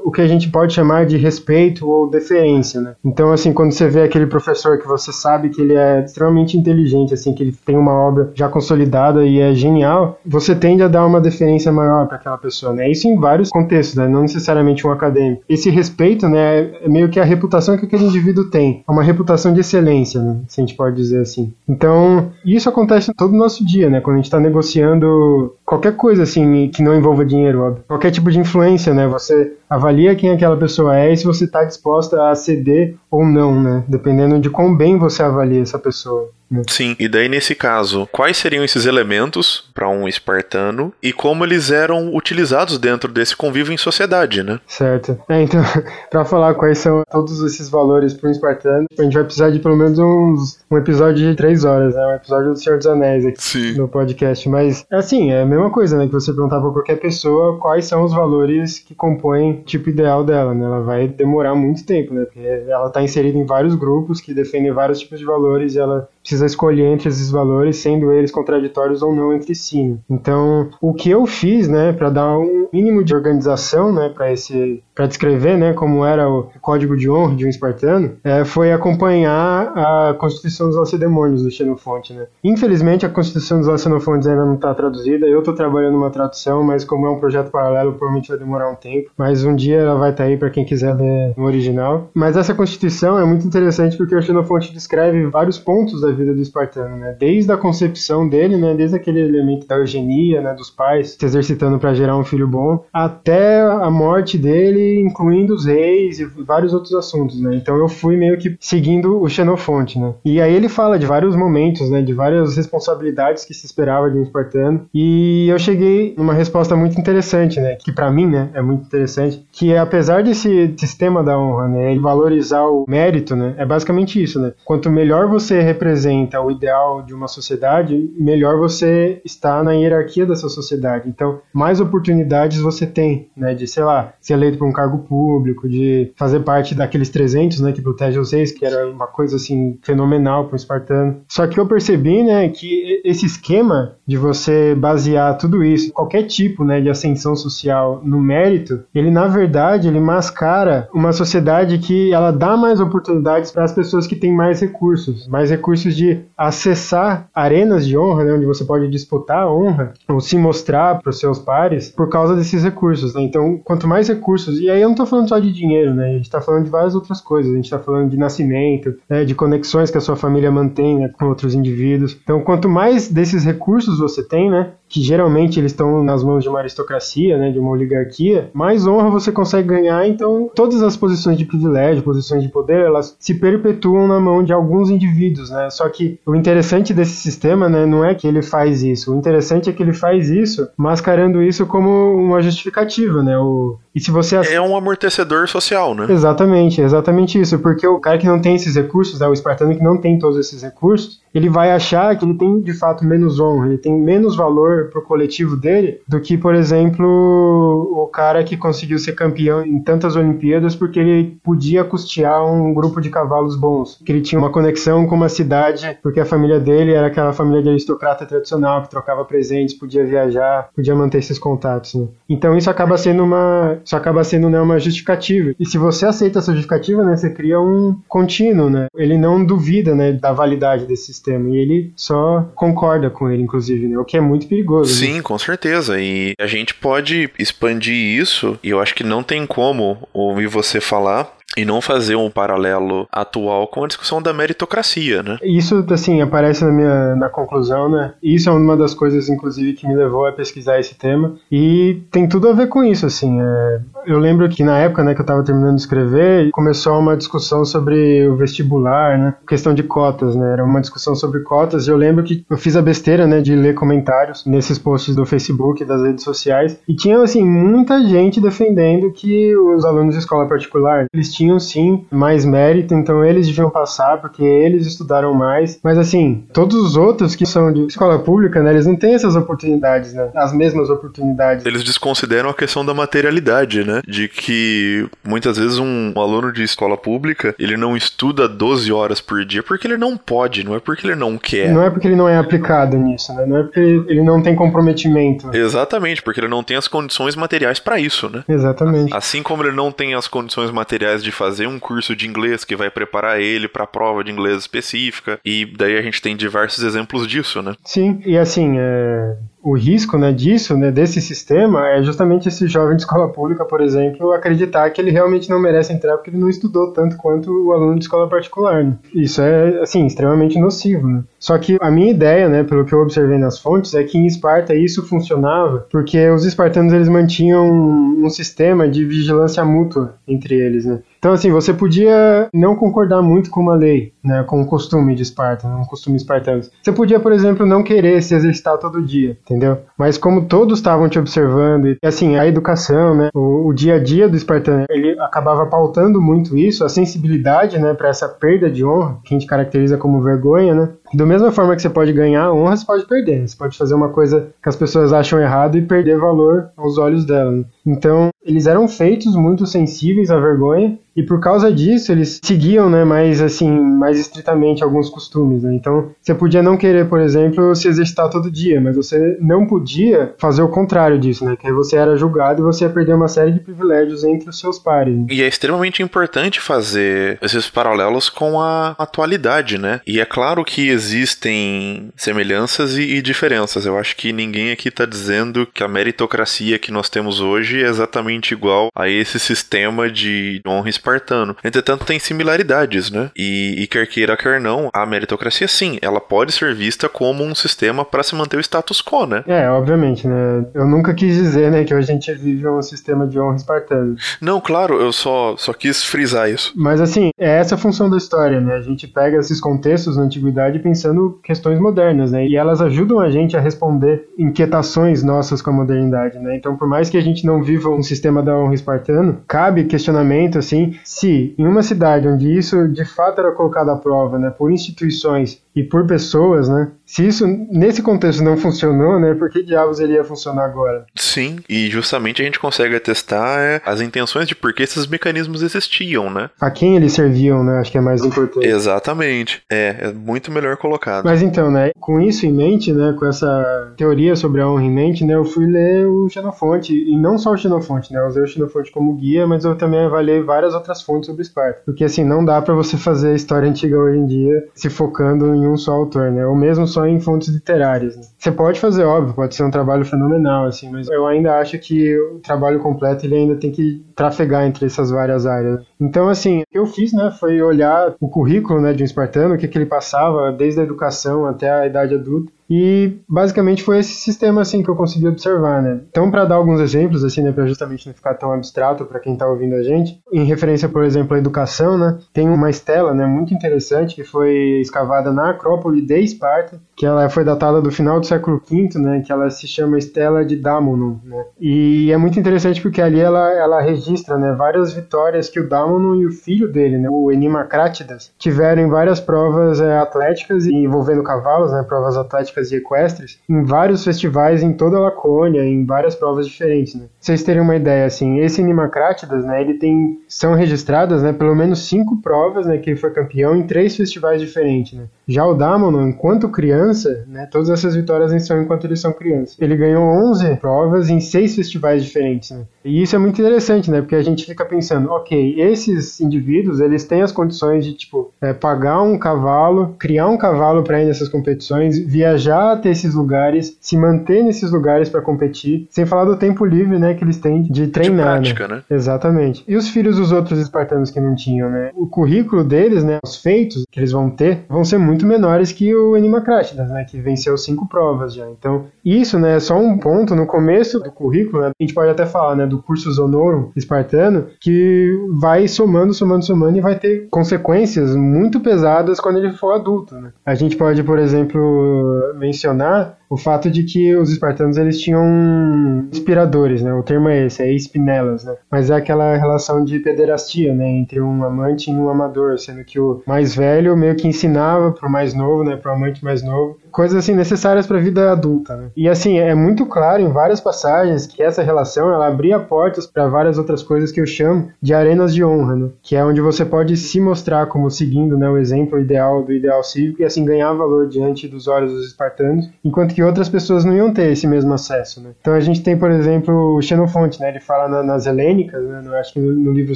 o que a gente pode chamar de respeito ou deferência, né? Então, assim, quando você vê aquele professor que você sabe que ele é extremamente inteligente, assim, que ele tem uma obra já consolidada e é genial, você tende a dar uma deferência maior para aquela pessoa, né? Isso em vários contextos, né? Não necessariamente um acadêmico. Esse respeito, né, é meio que a reputação que aquele indivíduo tem. É uma reputação de excelência, né? Se a gente pode dizer assim. Então, isso acontece todo o nosso dia, né? Quando a gente está negociando qualquer coisa, assim, que não envolva dinheiro, óbvio. Qualquer tipo de influência, né? Você avalia quem aquela pessoa é e se você está disposta a ceder ou não, né? Dependendo de quão bem você avalia essa pessoa. Sim, e daí nesse caso, quais seriam esses elementos para um espartano e como eles eram utilizados dentro desse convívio em sociedade, né? Certo. É, então, para falar quais são todos esses valores para um espartano, a gente vai precisar de pelo menos uns, um episódio de três horas, né? Um episódio do Senhor dos Anéis aqui Sim. no podcast. Mas, assim, é a mesma coisa, né? Que você perguntar para qualquer pessoa quais são os valores que compõem o tipo ideal dela, né? Ela vai demorar muito tempo, né? Porque ela está inserida em vários grupos que defendem vários tipos de valores e ela precisa escolher entre esses valores, sendo eles contraditórios ou não entre si. Né? Então, o que eu fiz, né, para dar um mínimo de organização, né, para esse, para descrever, né, como era o código de honra de um espartano, é, foi acompanhar a Constituição dos Lacedemônios do Xenofonte, né. Infelizmente, a Constituição dos Lacedemônios ainda não está traduzida. Eu estou trabalhando uma tradução, mas como é um projeto paralelo, provavelmente vai demorar um tempo. Mas um dia ela vai estar tá aí para quem quiser ler no original. Mas essa Constituição é muito interessante porque o Xenofonte descreve vários pontos da vida do espartano, né? Desde a concepção dele, né? Desde aquele elemento da eugenia, né? Dos pais se exercitando para gerar um filho bom, até a morte dele, incluindo os reis e vários outros assuntos, né? Então eu fui meio que seguindo o Xenofonte, né? E aí ele fala de vários momentos, né? De várias responsabilidades que se esperava de um espartano. E eu cheguei numa resposta muito interessante, né? Que para mim, né? É muito interessante. Que é, apesar desse sistema da honra, né? Ele valorizar o mérito, né? É basicamente isso, né? Quanto melhor você representa o ideal de uma sociedade, melhor você está na hierarquia dessa sociedade. Então, mais oportunidades você tem, né, de, sei lá, ser eleito para um cargo público, de fazer parte daqueles 300, né, que protege os reis, que era uma coisa, assim, fenomenal para um espartano. Só que eu percebi, né, que esse esquema de você basear tudo isso, qualquer tipo, né, de ascensão social no mérito, ele, na verdade, ele mascara uma sociedade que ela dá mais oportunidades para as pessoas que têm mais recursos, mais recursos de acessar arenas de honra, né, onde você pode disputar a honra ou se mostrar para os seus pares por causa desses recursos. Né? Então, quanto mais recursos, e aí eu não estou falando só de dinheiro, né? a gente está falando de várias outras coisas, a gente está falando de nascimento, né, de conexões que a sua família mantém né, com outros indivíduos. Então, quanto mais desses recursos você tem, né, que geralmente eles estão nas mãos de uma aristocracia, né, de uma oligarquia, mais honra você consegue ganhar. Então, todas as posições de privilégio, posições de poder, elas se perpetuam na mão de alguns indivíduos, né? Só que o interessante desse sistema, né, não é que ele faz isso. O interessante é que ele faz isso mascarando isso como uma justificativa, né? O, e se você é um amortecedor social, né? Exatamente, exatamente isso, porque o cara que não tem esses recursos, né, o espartano que não tem todos esses recursos, ele vai achar que ele tem de fato menos honra, ele tem menos valor pro coletivo dele do que, por exemplo, o cara que conseguiu ser campeão em tantas Olimpíadas porque ele podia custear um grupo de cavalos bons, que ele tinha uma conexão com uma cidade, porque a família dele era aquela família de aristocrata tradicional que trocava presentes, podia viajar, podia manter esses contatos. Né? Então isso acaba sendo uma isso acaba sendo né, uma justificativa. E se você aceita essa justificativa, né, você cria um contínuo, né? Ele não duvida, né, da validade desse sistema e ele só concorda com ele, inclusive, né? O que é muito perigoso. Né? Sim, né? com certeza. E a gente pode expandir isso, e eu acho que não tem como ouvir você falar e não fazer um paralelo atual com a discussão da meritocracia, né? Isso, assim, aparece na minha na conclusão, né? Isso é uma das coisas, inclusive, que me levou a pesquisar esse tema. E tem tudo a ver com isso, assim. É... Eu lembro que na época, né, que eu estava terminando de escrever, começou uma discussão sobre o vestibular, né? Questão de cotas, né? Era uma discussão sobre cotas. E eu lembro que eu fiz a besteira, né, de ler comentários nesses posts do Facebook, das redes sociais. E tinha, assim, muita gente defendendo que os alunos de escola particular, eles tinham sim mais mérito, então eles deviam passar porque eles estudaram mais. Mas assim, todos os outros que são de escola pública, né, eles não têm essas oportunidades, né? As mesmas oportunidades. Eles desconsideram a questão da materialidade, né? De que muitas vezes um aluno de escola pública, ele não estuda 12 horas por dia porque ele não pode, não é porque ele não quer. Não é porque ele não é aplicado nisso, né? Não é porque ele não tem comprometimento. Exatamente, porque ele não tem as condições materiais para isso, né? Exatamente. Assim como ele não tem as condições materiais de fazer um curso de inglês que vai preparar ele para a prova de inglês específica, e daí a gente tem diversos exemplos disso, né? Sim, e assim, é o risco né, disso, né, desse sistema, é justamente esse jovem de escola pública, por exemplo, acreditar que ele realmente não merece entrar porque ele não estudou tanto quanto o aluno de escola particular. Né? Isso é, assim, extremamente nocivo. Né? Só que a minha ideia, né, pelo que eu observei nas fontes, é que em Esparta isso funcionava porque os espartanos eles mantinham um, um sistema de vigilância mútua entre eles. Né? Então, assim, você podia não concordar muito com uma lei, né, com o costume de Esparta, um costume espartano. Você podia, por exemplo, não querer se exercitar todo dia, entendeu? Mas como todos estavam te observando, e assim, a educação, né, o, o dia a dia do espartano, ele acabava pautando muito isso, a sensibilidade, né, para essa perda de honra, que a gente caracteriza como vergonha, né? Da mesma forma que você pode ganhar honra, você pode perder. Você pode fazer uma coisa que as pessoas acham errado e perder valor aos olhos dela. Então, eles eram feitos muito sensíveis à vergonha e por causa disso eles seguiam, né, mais assim, mais estritamente alguns costumes, né? Então, você podia não querer, por exemplo, se exercitar todo dia, mas você não podia fazer o contrário disso, né? Que aí você era julgado e você ia perder uma série de privilégios entre os seus pares. E é extremamente importante fazer esses paralelos com a atualidade, né? E é claro que existem semelhanças e, e diferenças. Eu acho que ninguém aqui está dizendo que a meritocracia que nós temos hoje é exatamente igual a esse sistema de honra espartano. Entretanto, tem similaridades, né? E, e quer queira, quer não, a meritocracia, sim, ela pode ser vista como um sistema para se manter o status quo, né? É, obviamente, né? Eu nunca quis dizer, né, que a gente vive um sistema de honra espartano. Não, claro, eu só, só quis frisar isso. Mas, assim, é essa a função da história, né? A gente pega esses contextos na antiguidade pensando questões modernas, né? E elas ajudam a gente a responder inquietações nossas com a modernidade, né? Então, por mais que a gente não viva um sistema da honra espartano, cabe questionamento, assim, se em uma cidade onde isso de fato era colocado à prova, né, por instituições e por pessoas, né? Se isso nesse contexto não funcionou, né? Por que diabos ele ia funcionar agora? Sim, e justamente a gente consegue atestar é, as intenções de por que esses mecanismos existiam, né? A quem eles serviam, né? Acho que é mais importante. Exatamente. É, é muito melhor colocado. Mas então, né? Com isso em mente, né? Com essa teoria sobre a honra em mente, né? Eu fui ler o Xenofonte, e não só o Xenofonte, né? Eu usei o Xenofonte como guia, mas eu também avaliei várias outras fontes sobre Esparta. Porque assim, não dá para você fazer a história antiga hoje em dia se focando em um só autor, né? Ou mesmo só em fontes literárias. Né? Você pode fazer, óbvio, pode ser um trabalho fenomenal, assim, mas eu ainda acho que o trabalho completo ele ainda tem que trafegar entre essas várias áreas. Então, assim, eu fiz, né, foi olhar o currículo, né, de um espartano, o que, que ele passava desde a educação até a idade adulta, e basicamente foi esse sistema assim que eu consegui observar, né? Então, para dar alguns exemplos assim, né, para justamente não ficar tão abstrato para quem está ouvindo a gente, em referência, por exemplo, à educação, né, tem uma estela, né, muito interessante que foi escavada na Acrópole de Esparta, que ela foi datada do final do século V, né, que ela se chama Estela de Damonon, né? E é muito interessante porque ali ela, ela registra, né, várias vitórias que o Damonon e o filho dele, né, o Enimacrátidas, tiveram em várias provas é, atléticas envolvendo cavalos, né, provas atléticas e equestres em vários festivais em toda a Lacônia, em várias provas diferentes, né? vocês terem uma ideia, assim, esse Nimacrátidas, né, ele tem, são registradas, né, pelo menos cinco provas, né, que ele foi campeão em três festivais diferentes, né? Já o Damono, enquanto criança, né, todas essas vitórias são enquanto eles são crianças. Ele ganhou 11 provas em seis festivais diferentes, né? E isso é muito interessante, né, porque a gente fica pensando, ok, esses indivíduos, eles têm as condições de, tipo, é, pagar um cavalo, criar um cavalo para ir nessas competições, viajar viajar até esses lugares, se manter nesses lugares para competir, sem falar do tempo livre, né, que eles têm de treinar, de prática, né? né? Exatamente. E os filhos dos outros espartanos que não tinham, né? O currículo deles, né, os feitos que eles vão ter, vão ser muito menores que o Enimacrátidas, né, que venceu cinco provas já. Então, isso, né, é só um ponto no começo do currículo, né, a gente pode até falar, né, do curso Zonorum espartano, que vai somando, somando, somando e vai ter consequências muito pesadas quando ele for adulto, né? A gente pode, por exemplo, mencionar o fato de que os espartanos eles tinham inspiradores, né? O termo é esse, é espinelas, né? Mas é aquela relação de pederastia, né? Entre um amante e um amador, sendo que o mais velho meio que ensinava pro mais novo, né? Pro amante mais novo, coisas assim necessárias para a vida adulta, né? E assim, é muito claro em várias passagens que essa relação ela abria portas para várias outras coisas que eu chamo de arenas de honra, né? Que é onde você pode se mostrar como seguindo, né, o exemplo ideal do ideal cívico e assim ganhar valor diante dos olhos dos espartanos, enquanto que outras pessoas não iam ter esse mesmo acesso, né? Então a gente tem, por exemplo, o Xenofonte, né? Ele fala na, nas Helênicas, né? Acho que no, no livro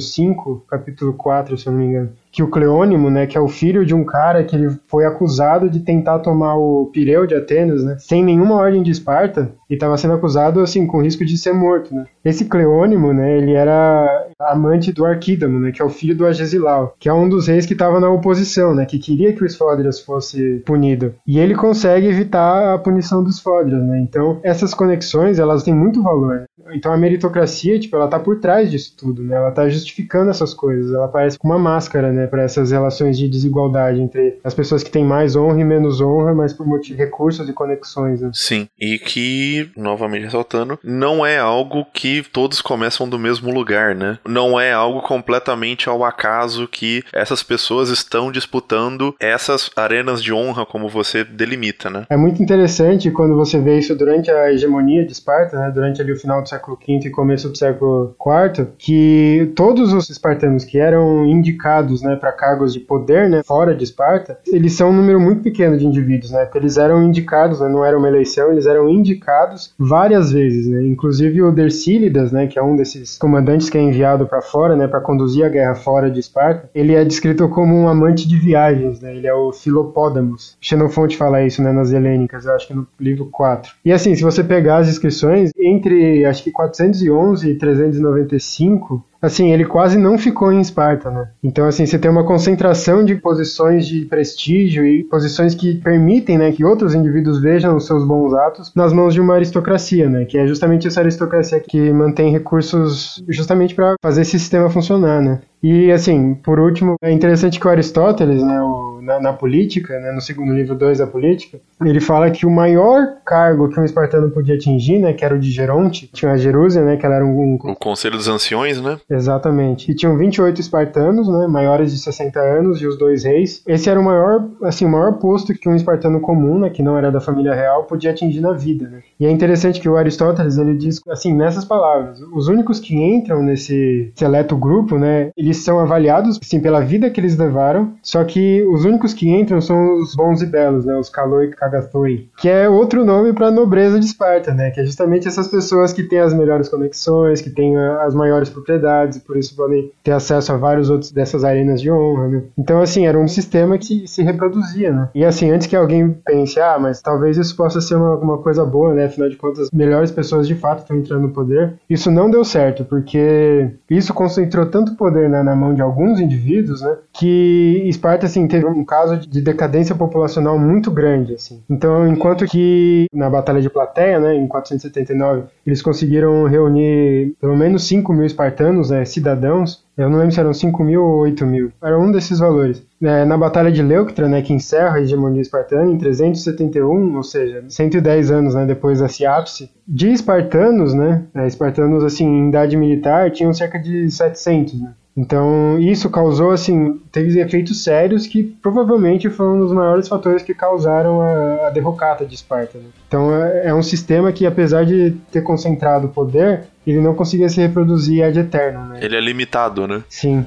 5, capítulo 4, se eu não me engano, que o Cleônimo, né, que é o filho de um cara que ele foi acusado de tentar tomar o Pireu de Atenas, né, sem nenhuma ordem de Esparta, e estava sendo acusado assim com risco de ser morto, né. Esse Cleônimo, né, ele era amante do Arquídamo, né, que é o filho do Agesilau, que é um dos reis que estava na oposição, né, que queria que o Esfódrias fosse punido. E ele consegue evitar a punição dos Esfódrias, né. Então, essas conexões, elas têm muito valor. Né? Então, a meritocracia, tipo, ela tá por trás disso tudo, né. Ela tá justificando essas coisas. Ela parece uma máscara, né, para essas relações de desigualdade entre as pessoas que têm mais honra e menos honra, mas por motivo, recursos e conexões. Né? Sim, e que, novamente ressaltando, não é algo que todos começam do mesmo lugar, né? Não é algo completamente ao acaso que essas pessoas estão disputando essas arenas de honra, como você delimita, né? É muito interessante quando você vê isso durante a hegemonia de Esparta, né? Durante ali o final do século V e começo do século IV, que todos os espartanos que eram indicados, né, para cargos de poder, né, fora de Esparta, eles são um número muito pequeno de indivíduos, né, porque eles eram indicados, né, não era uma eleição, eles eram indicados várias vezes, né, inclusive o Dercílidas, né, que é um desses comandantes que é enviado para fora, né, para conduzir a guerra fora de Esparta, ele é descrito como um amante de viagens, né, ele é o Filopódamos. Xenofonte fala isso, né, nas Helênicas, eu acho que no livro 4. E assim, se você pegar as inscrições, entre acho que 411 e 395, assim, ele quase não ficou em Esparta, né? Então, assim, você tem uma concentração de posições de prestígio e posições que permitem, né, que outros indivíduos vejam os seus bons atos nas mãos de uma aristocracia, né? Que é justamente essa aristocracia que mantém recursos justamente para fazer esse sistema funcionar, né? E, assim, por último, é interessante que o Aristóteles, né, o, na, na, política, né, no segundo livro 2 da política, ele fala que o maior cargo que um espartano podia atingir, né, que era o de Geronte, tinha a Jerúsia, né, que ela era um... O Conselho dos Anciões, né? Exatamente. E tinham 28 espartanos, né, maiores de 60 anos, e os dois reis. Esse era o maior, assim, o maior posto que um espartano comum, né, que não era da família real, podia atingir na vida, né. E é interessante que o Aristóteles, ele diz, assim, nessas palavras, os únicos que entram nesse seleto grupo, né, eles são avaliados, sim, pela vida que eles levaram, só que os únicos que entram são os bons e belos, né, os Kaloi Kagathoi, que é outro nome para a nobreza de Esparta, né, que é justamente essas pessoas que têm as melhores conexões, que têm as maiores propriedades, por isso podem ter acesso a vários outros dessas arenas de honra, né. Então, assim, era um sistema que se reproduzia, né. E assim, antes que alguém pense, ah, mas talvez isso possa ser uma, uma coisa boa, né, afinal de contas, as melhores pessoas de fato estão entrando no poder, isso não deu certo, porque isso concentrou tanto poder né, na mão de alguns indivíduos, né, que Esparta assim teve um caso de decadência populacional muito grande, assim. Então, enquanto que na Batalha de Plateia, né, em 479, eles conseguiram reunir pelo menos 5 mil espartanos, né, cidadãos, eu não lembro se eram 5 mil ou 8 mil. Era um desses valores. É, na Batalha de Leuctra, né, que encerra a hegemonia espartana, em 371, ou seja, 110 anos né, depois desse ápice, de espartanos, né, é, espartanos assim, em idade militar, tinham cerca de 700, né. Então, isso causou, assim, teve efeitos sérios que provavelmente foram um dos maiores fatores que causaram a, a derrocata de Esparta. Né? Então, é, é, um sistema que, apesar de ter concentrado poder, ele não conseguia se reproduzir ad eterno. Né? Ele é limitado, né? Sim.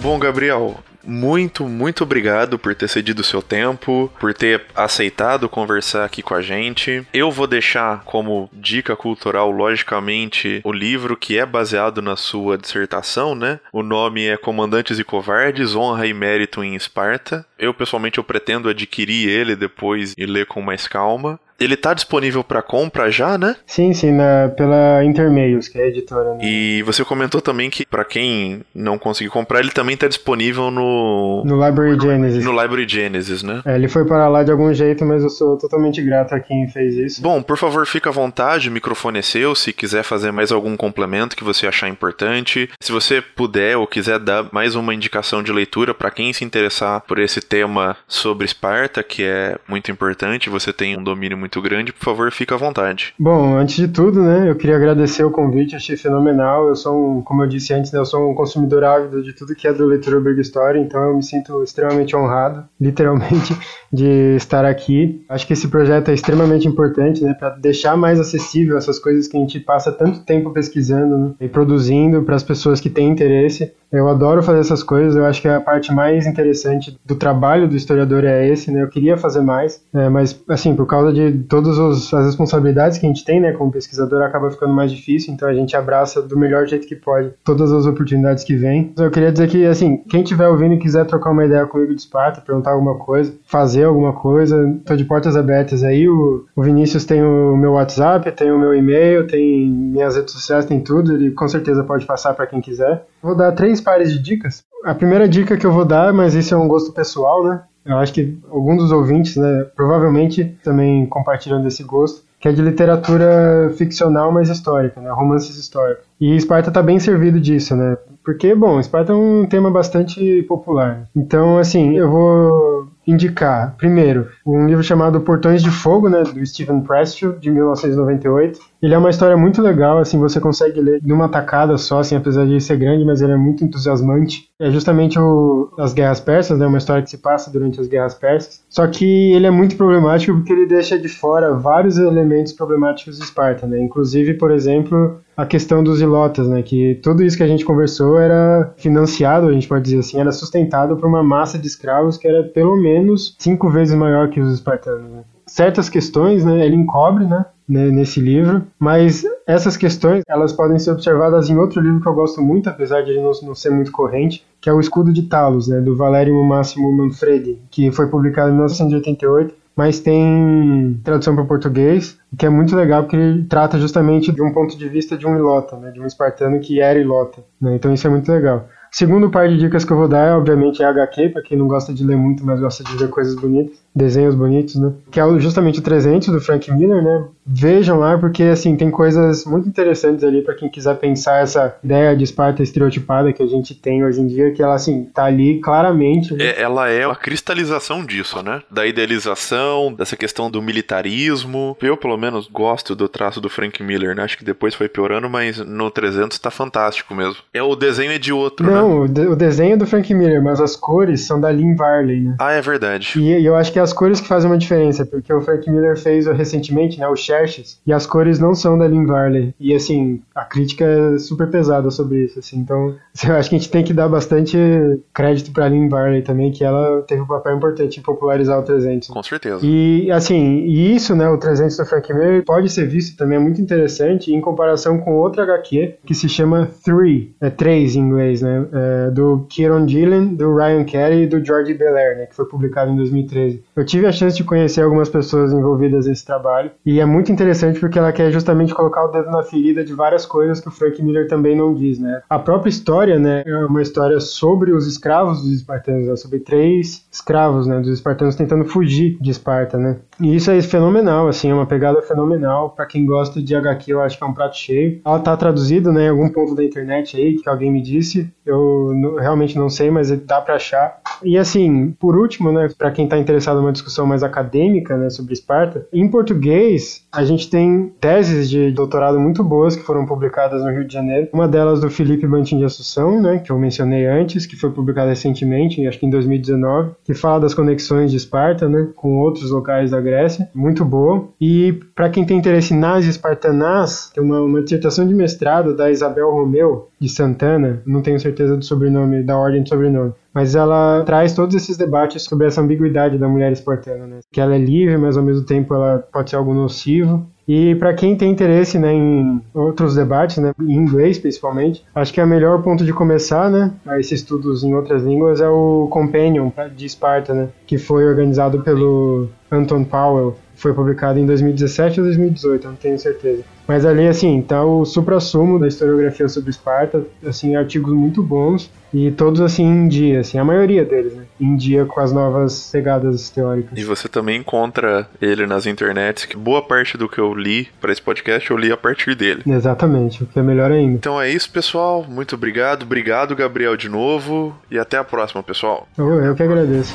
Bom, Gabriel, muito, muito obrigado por ter cedido seu tempo, por ter aceitado conversar aqui com a gente. Eu vou deixar como dica cultural, logicamente, o livro que é baseado na sua dissertação, né? O nome é Comandantes e Covardes, Honra e Mérito em Esparta. Eu, pessoalmente, eu pretendo adquirir ele depois e ler com mais calma. Ele tá disponível para compra já, né? Sim, sim, na, pela Intermeios, que é a editora. Né? E você comentou também que para quem não conseguir comprar, ele também tá disponível no no Library Genesis. No Library Genesis, né? É, ele foi para lá de algum jeito, mas eu sou totalmente grato a quem fez isso. Bom, por favor, fica à vontade, o microfone é seu, se quiser fazer mais algum complemento que você achar importante. Se você puder ou quiser dar mais uma indicação de leitura para quem se interessar por esse tema sobre Esparta, que é muito importante, você tem um domínio muito grande, por favor, fica à vontade. Bom, antes de tudo, né, eu queria agradecer o convite, achei fenomenal. Eu sou um, como eu disse antes, né, eu sou um consumidor ávido de tudo que é do Leitura Big Story, então eu me sinto extremamente honrado, literalmente, de estar aqui. Acho que esse projeto é extremamente importante, né, para deixar mais acessível essas coisas que a gente passa tanto tempo pesquisando né, e produzindo para as pessoas que têm interesse. Eu adoro fazer essas coisas, eu acho que a parte mais interessante do trabalho do historiador é esse, né? Eu queria fazer mais, é, mas, assim, por causa de todas as responsabilidades que a gente tem, né, como pesquisador, acaba ficando mais difícil, então a gente abraça do melhor jeito que pode todas as oportunidades que vêm. Eu queria dizer que, assim, quem estiver ouvindo e quiser trocar uma ideia comigo de Esparta, perguntar alguma coisa, fazer alguma coisa, tô de portas abertas aí. O, o Vinícius tem o meu WhatsApp, tem o meu e-mail, tem minhas redes sociais, tem tudo, ele com certeza pode passar para quem quiser. Vou dar três pares de dicas. A primeira dica que eu vou dar, mas isso é um gosto pessoal, né? Eu acho que alguns dos ouvintes, né, provavelmente também compartilham desse gosto, que é de literatura ficcional, mas histórica, né, romances históricos. E Esparta está bem servido disso, né? Porque, bom, Esparta é um tema bastante popular. Então, assim, eu vou indicar, primeiro, um livro chamado Portões de Fogo, né, do Stephen Pressfield, de 1998. Ele é uma história muito legal, assim, você consegue ler numa tacada só, assim, apesar de ser grande, mas ele é muito entusiasmante. É justamente o, as Guerras Persas, né, uma história que se passa durante as Guerras Persas. Só que ele é muito problemático porque ele deixa de fora vários elementos problemáticos de Esparta, né, inclusive, por exemplo, a questão dos ilotas, né? Que tudo isso que a gente conversou era financiado, a gente pode dizer assim, era sustentado por uma massa de escravos que era pelo menos cinco vezes maior que os espartanos. Né? Certas questões, né? Ele encobre, né? Nesse livro, mas essas questões elas podem ser observadas em outro livro que eu gosto muito, apesar de ele não, não ser muito corrente, que é o Escudo de Talos, né, do Valério Máximo Manfredi, que foi publicado em 1988 mas tem tradução para o português, que é muito legal porque ele trata justamente de um ponto de vista de um ilota, né, de um espartano que era ilota. Né, então isso é muito legal. Segundo par de dicas que eu vou dar obviamente, é HQ, para quem não gosta de ler muito, mas gosta de ver coisas bonitas, desenhos bonitos, né? Que é justamente o 300 do Frank Miller, né? Vejam lá, porque, assim, tem coisas muito interessantes ali para quem quiser pensar essa ideia de Esparta estereotipada que a gente tem hoje em dia, que ela, assim, tá ali claramente. Né? É, ela é a cristalização disso, né? Da idealização, dessa questão do militarismo. Eu, pelo menos, gosto do traço do Frank Miller, né? Acho que depois foi piorando, mas no 300 tá fantástico mesmo. É, o desenho é de outro, não, né? Não, o desenho é do Frank Miller, mas as cores são da Lynn Varley, né? Ah, é verdade. E, e, eu acho que as cores que fazem uma diferença, porque o Frank Miller fez recentemente, né, o Xerxes, e as cores não são da Lynn Varley. E, assim, a crítica é super pesada sobre isso, assim. Então, eu acho que a gente tem que dar bastante crédito pra Lynn Varley também, que ela teve um papel importante em popularizar o 300. Com certeza. E, assim, e isso, né, o 300 do Frank Miller pode ser visto também, é muito interessante, em comparação com outra HQ, que se chama Three, é três em inglês, né, é, do Kieron Gillen, do Ryan Kelly e do George Belair, né, que foi publicado em 2013. Eu tive a chance de conhecer algumas pessoas envolvidas nesse trabalho, e é muito interessante porque ela quer justamente colocar o dedo na ferida de várias coisas que o Frank Miller também não diz, né. A própria história, né, é uma história sobre os escravos dos espartanos, né, sobre três escravos, né, dos espartanos tentando fugir de Esparta, né. E isso é fenomenal, assim, é uma pegada fenomenal. para quem gosta de HQ, eu acho que é um prato cheio. Ela tá traduzida, né, em algum ponto da internet aí, que alguém me disse. Eu realmente não sei, mas dá para achar. E assim, por último, né, para quem tá interessado numa discussão mais acadêmica, né, sobre Esparta, em português, a gente tem teses de doutorado muito boas que foram publicadas no Rio de Janeiro. Uma delas do Felipe Bantin de Assunção, né, que eu mencionei antes, que foi publicada recentemente, acho que em 2019, que fala das conexões de Esparta, né, com outros locais da Grécia, muito boa. E para quem tem interesse nas espartanás, tem uma, uma dissertação de mestrado da Isabel Romeu de Santana, não tenho certeza do sobrenome, da ordem de sobrenome, mas ela traz todos esses debates sobre essa ambiguidade da mulher espartana, né? Que ela é livre, mas ao mesmo tempo ela pode ser algo nocivo. E para quem tem interesse né, em outros debates, né, em inglês principalmente, acho que é o melhor ponto de começar né, a esses estudos em outras línguas é o Companion de Esparta, né, que foi organizado pelo Anton Powell, foi publicado em 2017 ou 2018, não tenho certeza. Mas ali, assim, tá o supra-sumo da historiografia sobre Esparta, assim, artigos muito bons e todos, assim, em dia, assim, a maioria deles, né? Em dia com as novas pegadas teóricas. E você também encontra ele nas internets, que boa parte do que eu li para esse podcast eu li a partir dele. Exatamente, o que é melhor ainda. Então é isso, pessoal. Muito obrigado. Obrigado, Gabriel, de novo. E até a próxima, pessoal. Eu, eu que agradeço.